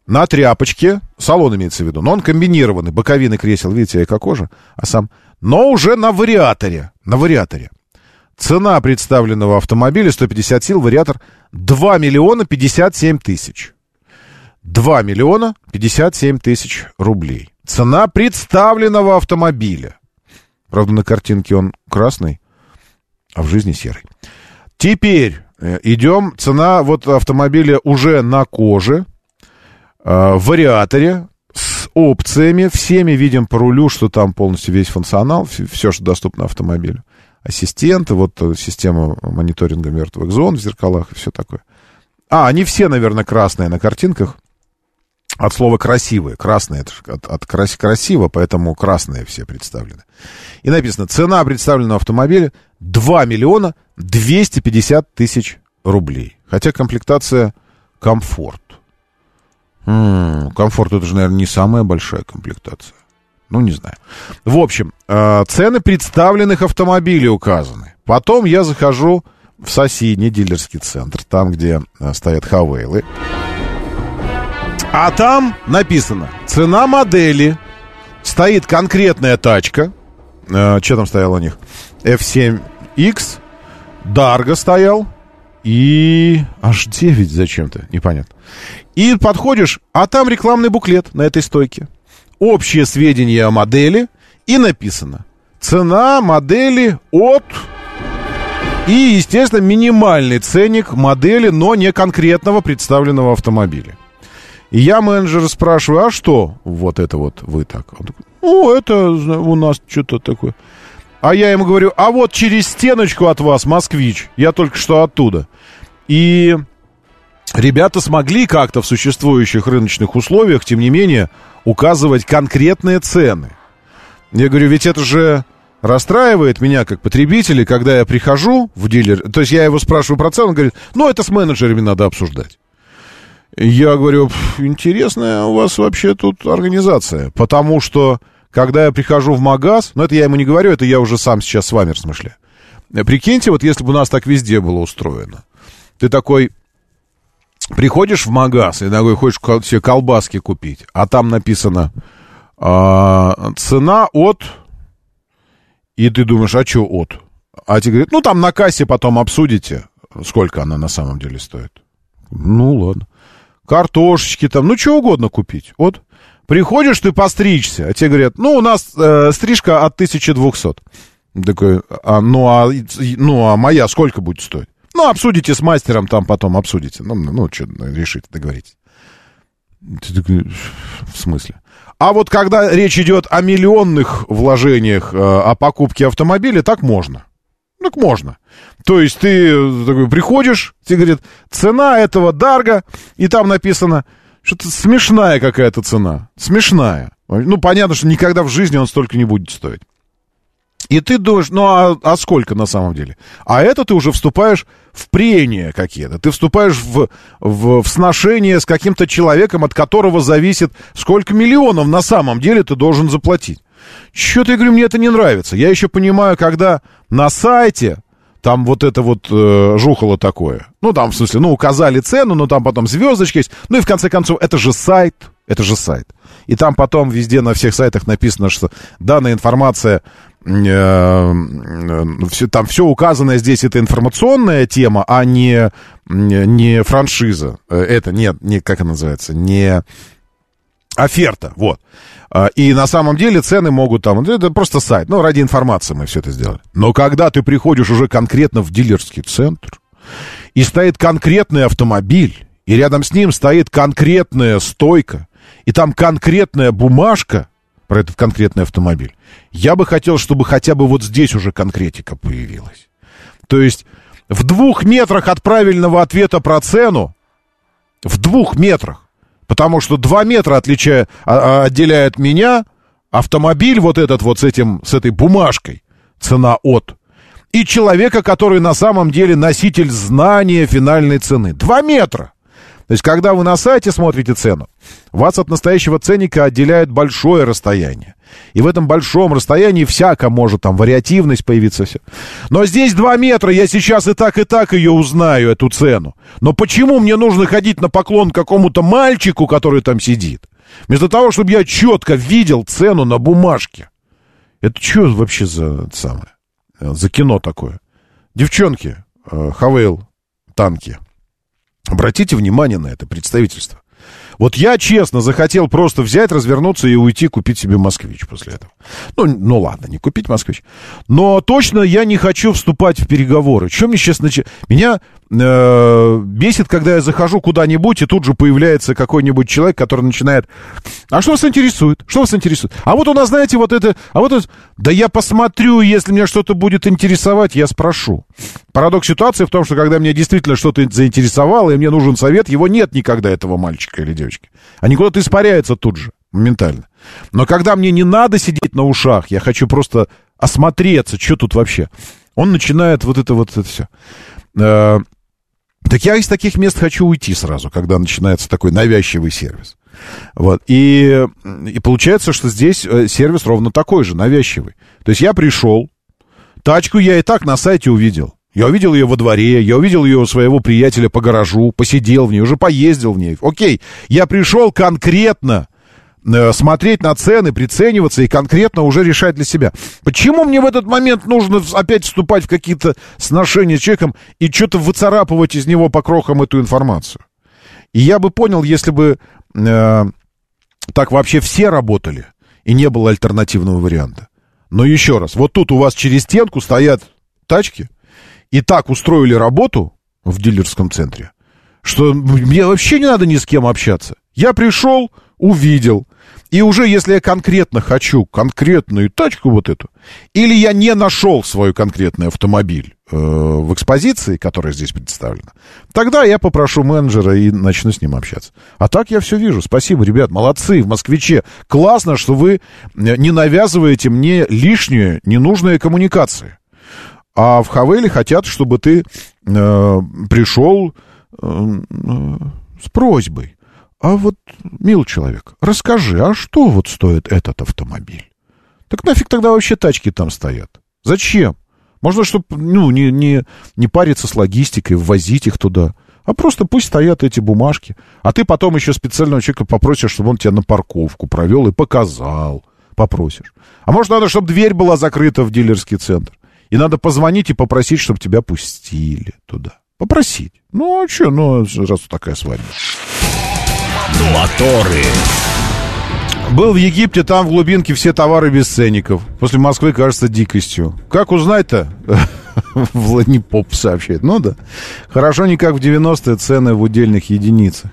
На тряпочке, салон имеется в виду, но он комбинированный, боковины кресел, видите, эко-кожа, а сам но уже на вариаторе. На вариаторе. Цена представленного автомобиля 150 сил, вариатор 2 миллиона 57 тысяч. 2 миллиона 57 тысяч рублей. Цена представленного автомобиля. Правда, на картинке он красный, а в жизни серый. Теперь э, идем. Цена вот автомобиля уже на коже, э, в вариаторе опциями, всеми видим по рулю, что там полностью весь функционал, все, что доступно автомобилю. Ассистенты, вот э, система мониторинга мертвых зон в зеркалах и все такое. А, они все, наверное, красные на картинках. От слова красивые. Красные, это от, от крас, красиво, поэтому красные все представлены. И написано, цена представленного автомобиля 2 миллиона 250 тысяч рублей. Хотя комплектация комфорт. М, комфорт это же, наверное, не самая большая комплектация. Ну, не знаю. В общем, э, цены представленных автомобилей указаны. Потом я захожу в соседний дилерский центр, там, где э, стоят Хавейлы. А там написано цена модели. Стоит конкретная тачка. Э, что там стояло у них? F7X. Дарго стоял. И H9 зачем-то, непонятно. И подходишь, а там рекламный буклет на этой стойке. Общие сведения о модели. И написано. Цена модели от... И, естественно, минимальный ценник модели, но не конкретного представленного автомобиля. И я менеджера спрашиваю, а что вот это вот вы так? Он такой, ну, это у нас что-то такое. А я ему говорю, а вот через стеночку от вас москвич, я только что оттуда. И ребята смогли как-то в существующих рыночных условиях, тем не менее, указывать конкретные цены. Я говорю, ведь это же расстраивает меня как потребителя, когда я прихожу в дилер, то есть я его спрашиваю про цену, он говорит, ну, это с менеджерами надо обсуждать. Я говорю, интересная у вас вообще тут организация, потому что, когда я прихожу в магаз, ну, это я ему не говорю, это я уже сам сейчас с вами размышляю. Прикиньте, вот если бы у нас так везде было устроено. Ты такой, приходишь в магаз и такой хочешь себе колбаски купить, а там написано а, цена от... И ты думаешь, а что от? А тебе говорят, ну там на кассе потом обсудите, сколько она на самом деле стоит. Ну ладно. Картошечки там, ну что угодно купить. Вот. Приходишь ты постричься, а тебе говорят, ну у нас э, стрижка от 1200. Такой, а, ну, а, ну а моя сколько будет стоить? Ну, обсудите с мастером, там потом обсудите. Ну, ну что, решите, договоритесь. Ты такой, в смысле? А вот когда речь идет о миллионных вложениях, э, о покупке автомобиля, так можно. Так можно. То есть ты такой приходишь, тебе говорит, цена этого дарга, и там написано, что-то смешная какая-то цена. Смешная. Ну, понятно, что никогда в жизни он столько не будет стоить. И ты думаешь, ну а, а сколько на самом деле? А это ты уже вступаешь в прения какие-то. Ты вступаешь в, в, в сношение с каким-то человеком, от которого зависит, сколько миллионов на самом деле ты должен заплатить. Что-то, я говорю, мне это не нравится. Я еще понимаю, когда на сайте там вот это вот э, жухало такое. Ну, там, в смысле, ну, указали цену, но там потом звездочки есть. Ну, и в конце концов, это же сайт. Это же сайт. И там потом везде на всех сайтах написано, что данная информация Э, все, там все указанное здесь это информационная тема, а не, не франшиза. Э, это нет, не, как это называется, не оферта, вот. А, и на самом деле цены могут там, это просто сайт, ну, ради информации мы все это сделали. Но когда ты приходишь уже конкретно в дилерский центр, и стоит конкретный автомобиль, и рядом с ним стоит конкретная стойка, и там конкретная бумажка, про этот конкретный автомобиль. Я бы хотел, чтобы хотя бы вот здесь уже конкретика появилась. То есть в двух метрах от правильного ответа про цену, в двух метрах, потому что два метра отличая, а, а, отделяет меня, автомобиль вот этот вот с, этим, с этой бумажкой, цена от, и человека, который на самом деле носитель знания финальной цены. Два метра. То есть, когда вы на сайте смотрите цену, вас от настоящего ценника отделяет большое расстояние. И в этом большом расстоянии всяко может там вариативность появиться все. Но здесь 2 метра, я сейчас и так, и так ее узнаю, эту цену. Но почему мне нужно ходить на поклон какому-то мальчику, который там сидит? Вместо того, чтобы я четко видел цену на бумажке. Это что вообще за самое? За кино такое? Девчонки, э, Хавейл, танки. Обратите внимание на это представительство. Вот я, честно, захотел просто взять, развернуться и уйти купить себе «Москвич» после этого. Ну, ну ладно, не купить «Москвич». Но точно я не хочу вступать в переговоры. Чем мне сейчас начать? Меня э, бесит, когда я захожу куда-нибудь, и тут же появляется какой-нибудь человек, который начинает... А что вас интересует? Что вас интересует? А вот у нас, знаете, вот это... А вот это... Да я посмотрю, если меня что-то будет интересовать, я спрошу. Парадокс ситуации в том, что когда меня действительно что-то заинтересовало, и мне нужен совет, его нет никогда, этого мальчика или девочки. Они куда-то испаряются тут же, моментально. Но когда мне не надо сидеть на ушах, я хочу просто осмотреться, что тут вообще. Он начинает вот это вот это все. Так я из таких мест хочу уйти сразу, когда начинается такой навязчивый сервис. Вот. И, и получается, что здесь э, сервис ровно такой же, навязчивый. То есть я пришел, тачку я и так на сайте увидел. Я увидел ее во дворе, я увидел ее у своего приятеля по гаражу, посидел в ней, уже поездил в ней. Окей, я пришел конкретно смотреть на цены, прицениваться и конкретно уже решать для себя. Почему мне в этот момент нужно опять вступать в какие-то сношения с человеком и что-то выцарапывать из него по крохам эту информацию? И я бы понял, если бы э, так вообще все работали и не было альтернативного варианта. Но еще раз, вот тут у вас через стенку стоят тачки, и так устроили работу в дилерском центре, что мне вообще не надо ни с кем общаться. Я пришел, увидел. И уже если я конкретно хочу конкретную тачку вот эту, или я не нашел свой конкретный автомобиль э, в экспозиции, которая здесь представлена, тогда я попрошу менеджера и начну с ним общаться. А так я все вижу. Спасибо, ребят, молодцы, в москвиче. Классно, что вы не навязываете мне лишние, ненужные коммуникации. А в Хавеле хотят, чтобы ты э, пришел э, э, с просьбой. А вот, мил человек, расскажи, а что вот стоит этот автомобиль? Так нафиг тогда вообще тачки там стоят? Зачем? Можно, чтобы, ну, не, не, не париться с логистикой, ввозить их туда. А просто пусть стоят эти бумажки. А ты потом еще специального человека попросишь, чтобы он тебя на парковку провел и показал. Попросишь. А может, надо, чтобы дверь была закрыта в дилерский центр. И надо позвонить и попросить, чтобы тебя пустили туда. Попросить. Ну, а что, ну, раз такая свадьба. Моторы. Был в Египте, там в глубинке все товары без ценников. После Москвы кажется дикостью. Как узнать-то? Владнепоп сообщает. Ну да. Хорошо не как в 90-е цены в удельных единицах.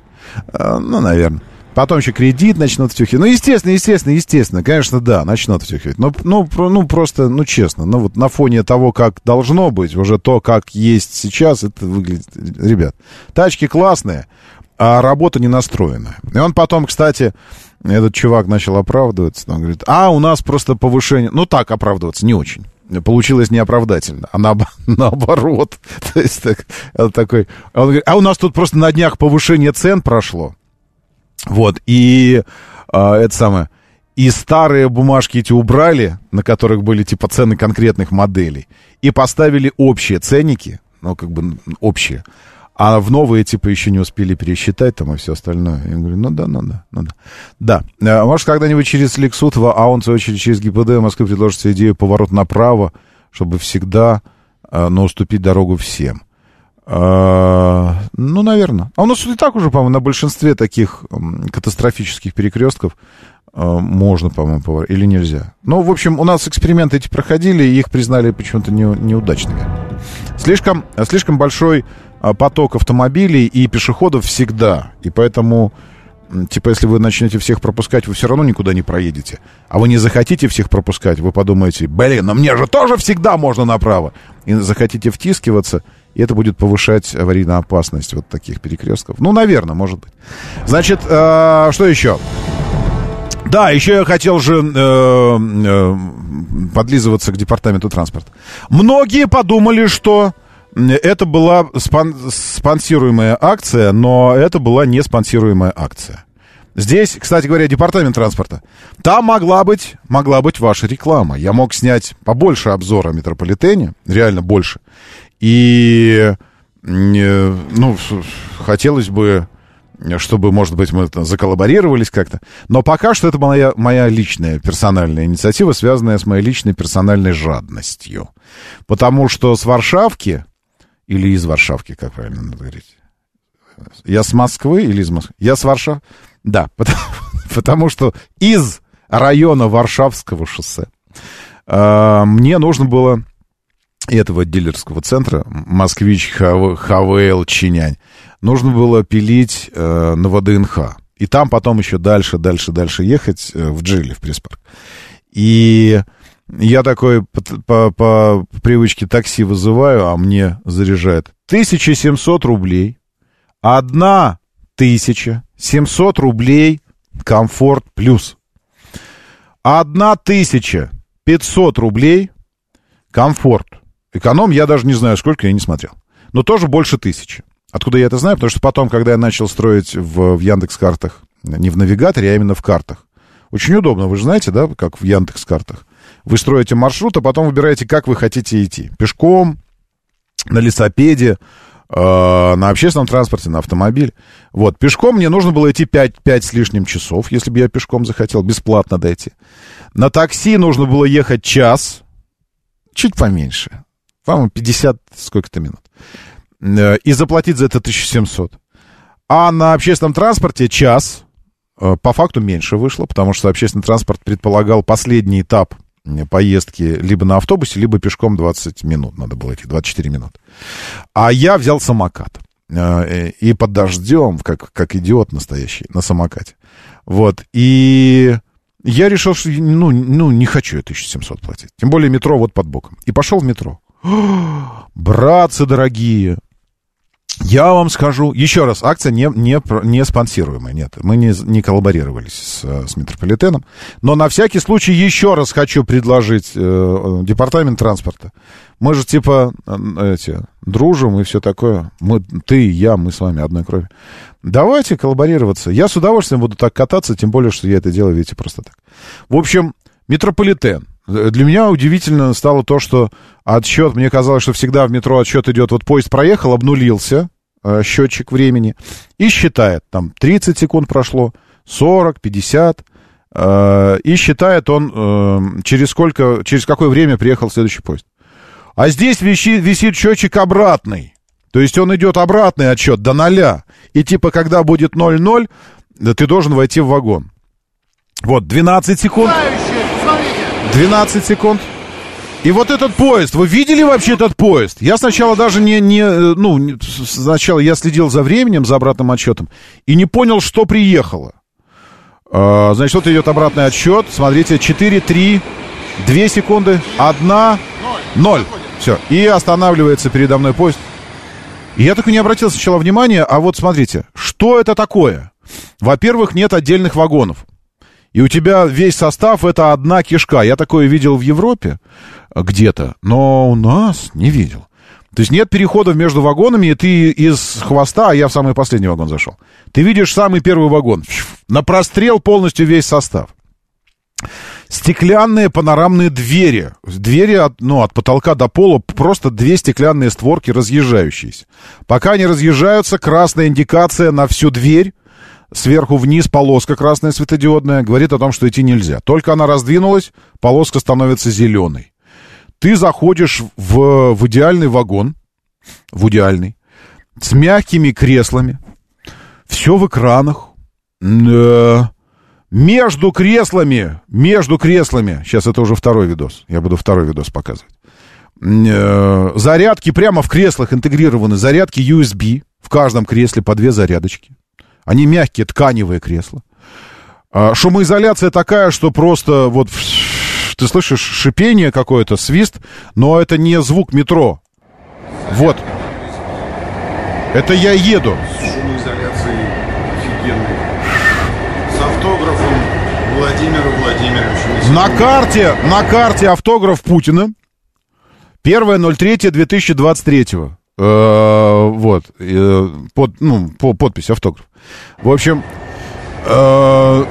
А, ну, наверное. Потом еще кредит начнут втюхивать. Ну, естественно, естественно, естественно. Конечно, да, начнут втюхивать. Но, ну, ну, просто, ну, честно. Ну, вот на фоне того, как должно быть, уже то, как есть сейчас, это выглядит... Ребят, тачки классные, а работа не настроена. И он потом, кстати, этот чувак начал оправдываться. Он говорит, а, у нас просто повышение... Ну, так оправдываться, не очень получилось неоправдательно, а на, наоборот. То есть так, такой, он говорит, а у нас тут просто на днях повышение цен прошло. Вот, и а, это самое... И старые бумажки эти убрали, на которых были типа цены конкретных моделей, и поставили общие ценники, ну, как бы общие. А в новые, типа, еще не успели пересчитать там и все остальное. Я говорю, ну да, ну да, ну да. Да, а, может, когда-нибудь через Лексутова, а он, в свою очередь, через ГИБДД в Москве предложит себе идею поворот направо, чтобы всегда, а, но уступить дорогу всем. А, ну, наверное. А у нас и так уже, по-моему, на большинстве таких катастрофических перекрестков можно, по-моему, поворот. Или нельзя. Ну, в общем, у нас эксперименты эти проходили, и их признали почему-то не, неудачными. Слишком, слишком большой поток автомобилей и пешеходов всегда. И поэтому, типа, если вы начнете всех пропускать, вы все равно никуда не проедете. А вы не захотите всех пропускать, вы подумаете, блин, но мне же тоже всегда можно направо. И захотите втискиваться – и это будет повышать аварийную опасность вот таких перекрестков. Ну, наверное, может быть. Значит, э, что еще? Да, еще я хотел же э, э, подлизываться к департаменту транспорта. Многие подумали, что это была спон спонсируемая акция, но это была не спонсируемая акция. Здесь, кстати говоря, департамент транспорта. Там могла быть, могла быть ваша реклама. Я мог снять побольше обзора о метрополитене, реально больше. И, ну, хотелось бы, чтобы, может быть, мы там заколлаборировались как-то. Но пока что это моя, моя личная персональная инициатива, связанная с моей личной персональной жадностью. Потому что с Варшавки, или из Варшавки, как правильно надо говорить? Я с Москвы или из Москвы? Я с Варшавы. Да, потому, потому что из района Варшавского шоссе э, мне нужно было этого дилерского центра, москвич, ХВЛ, Чинянь, нужно было пилить э, на ВДНХ. И там потом еще дальше, дальше, дальше ехать э, в Джили, в пресс-парк. И я такой по, по, по привычке такси вызываю, а мне заряжает 1700 рублей. Одна тысяча 700 рублей комфорт плюс. Одна тысяча 500 рублей комфорт. Эконом я даже не знаю сколько, я не смотрел. Но тоже больше тысячи. Откуда я это знаю? Потому что потом, когда я начал строить в, в Яндекс-картах, не в навигаторе, а именно в картах, очень удобно, вы же знаете, да, как в Яндекс-картах. Вы строите маршрут, а потом выбираете, как вы хотите идти. Пешком, на лесопеде, э, на общественном транспорте, на автомобиле. Вот, пешком мне нужно было идти 5, 5 с лишним часов, если бы я пешком захотел, бесплатно дойти. На такси нужно было ехать час, чуть поменьше, по-моему, 50 сколько-то минут. Э, и заплатить за это 1700. А на общественном транспорте час, э, по факту меньше вышло, потому что общественный транспорт предполагал последний этап поездки либо на автобусе, либо пешком 20 минут надо было идти, 24 минуты. А я взял самокат. Э, и под дождем, как, как идиот настоящий, на самокате. Вот. И я решил, что ну, ну, не хочу я 1700 платить. Тем более метро вот под боком. И пошел в метро. Братцы дорогие, я вам скажу, еще раз, акция не, не, не спонсируемая, нет, мы не, не коллаборировались с, с метрополитеном, но на всякий случай еще раз хочу предложить э, департамент транспорта. Мы же типа э, эти, дружим и все такое, мы, ты и я, мы с вами одной крови. Давайте коллаборироваться. Я с удовольствием буду так кататься, тем более, что я это делаю, видите, просто так. В общем, метрополитен. Для меня удивительно стало то, что отсчет, мне казалось, что всегда в метро отсчет идет, вот поезд проехал, обнулился, э, счетчик времени, и считает, там 30 секунд прошло, 40, 50, э, и считает он, э, через сколько, через какое время приехал следующий поезд. А здесь висит, висит счетчик обратный. То есть он идет обратный отсчет до ноля. И типа, когда будет 0-0, ты должен войти в вагон. Вот, 12 секунд. 12 секунд. И вот этот поезд, вы видели вообще этот поезд? Я сначала даже не, не э, ну, сначала я следил за временем, за обратным отсчетом, и не понял, что приехало. А, значит, вот идет обратный отсчет. Смотрите, 4, 3, 2 секунды, 1, 0. Все. И останавливается передо мной поезд. Я так и не обратил сначала внимания, а вот смотрите, что это такое? Во-первых, нет отдельных вагонов и у тебя весь состав это одна кишка. Я такое видел в Европе где-то, но у нас не видел. То есть нет переходов между вагонами, и ты из хвоста, а я в самый последний вагон зашел. Ты видишь самый первый вагон. На прострел полностью весь состав. Стеклянные панорамные двери. Двери от, ну, от потолка до пола, просто две стеклянные створки разъезжающиеся. Пока они разъезжаются, красная индикация на всю дверь сверху вниз полоска красная светодиодная говорит о том, что идти нельзя. Только она раздвинулась, полоска становится зеленой. Ты заходишь в, в идеальный вагон, в идеальный, с мягкими креслами, все в экранах, э, между креслами, между креслами, сейчас это уже второй видос, я буду второй видос показывать, э, зарядки прямо в креслах интегрированы, зарядки USB, в каждом кресле по две зарядочки. Они мягкие, тканевые кресла. А, шумоизоляция такая, что просто вот ты слышишь шипение какое-то, свист, но это не звук метро. Вот. Это я еду. С шумоизоляцией офигенной. С автографом Владимира Владимировича. На карте, на карте автограф Путина. 1.03.2023. Э, вот. Э, под, ну, по, подпись, автограф. В общем, э,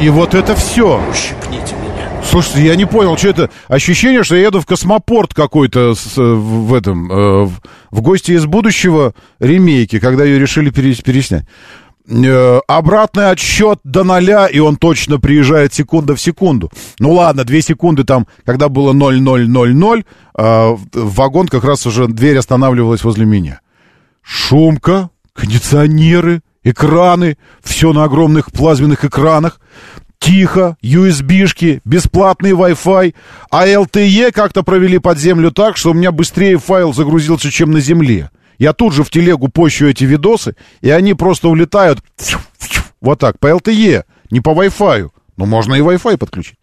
и вот это все. Ущипните меня. Слушайте, я не понял, что это. Ощущение, что я еду в космопорт какой-то с, в этом, э, в гости из будущего ремейки, когда ее решили переснять. Э, обратный отсчет до ноля, и он точно приезжает секунда в секунду. Ну ладно, две секунды там, когда было 0-0-0-0, э, вагон как раз уже дверь останавливалась возле меня. Шумка, кондиционеры, экраны, все на огромных плазменных экранах. Тихо, USB-шки, бесплатный Wi-Fi, а LTE как-то провели под землю так, что у меня быстрее файл загрузился, чем на земле. Я тут же в телегу пощу эти видосы, и они просто улетают вот так, по LTE, не по Wi-Fi. Но можно и Wi-Fi подключить.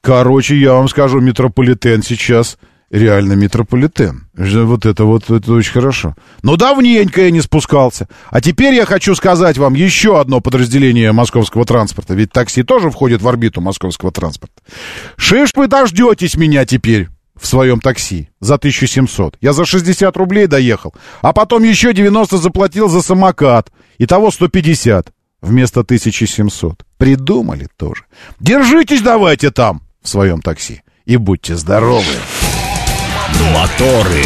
Короче, я вам скажу, метрополитен сейчас реально метрополитен. Вот это вот, это очень хорошо. Но давненько я не спускался. А теперь я хочу сказать вам еще одно подразделение московского транспорта. Ведь такси тоже входит в орбиту московского транспорта. Шиш вы дождетесь меня теперь в своем такси за 1700. Я за 60 рублей доехал, а потом еще 90 заплатил за самокат. Итого 150 вместо 1700. Придумали тоже. Держитесь давайте там в своем такси и будьте здоровы. Моторы.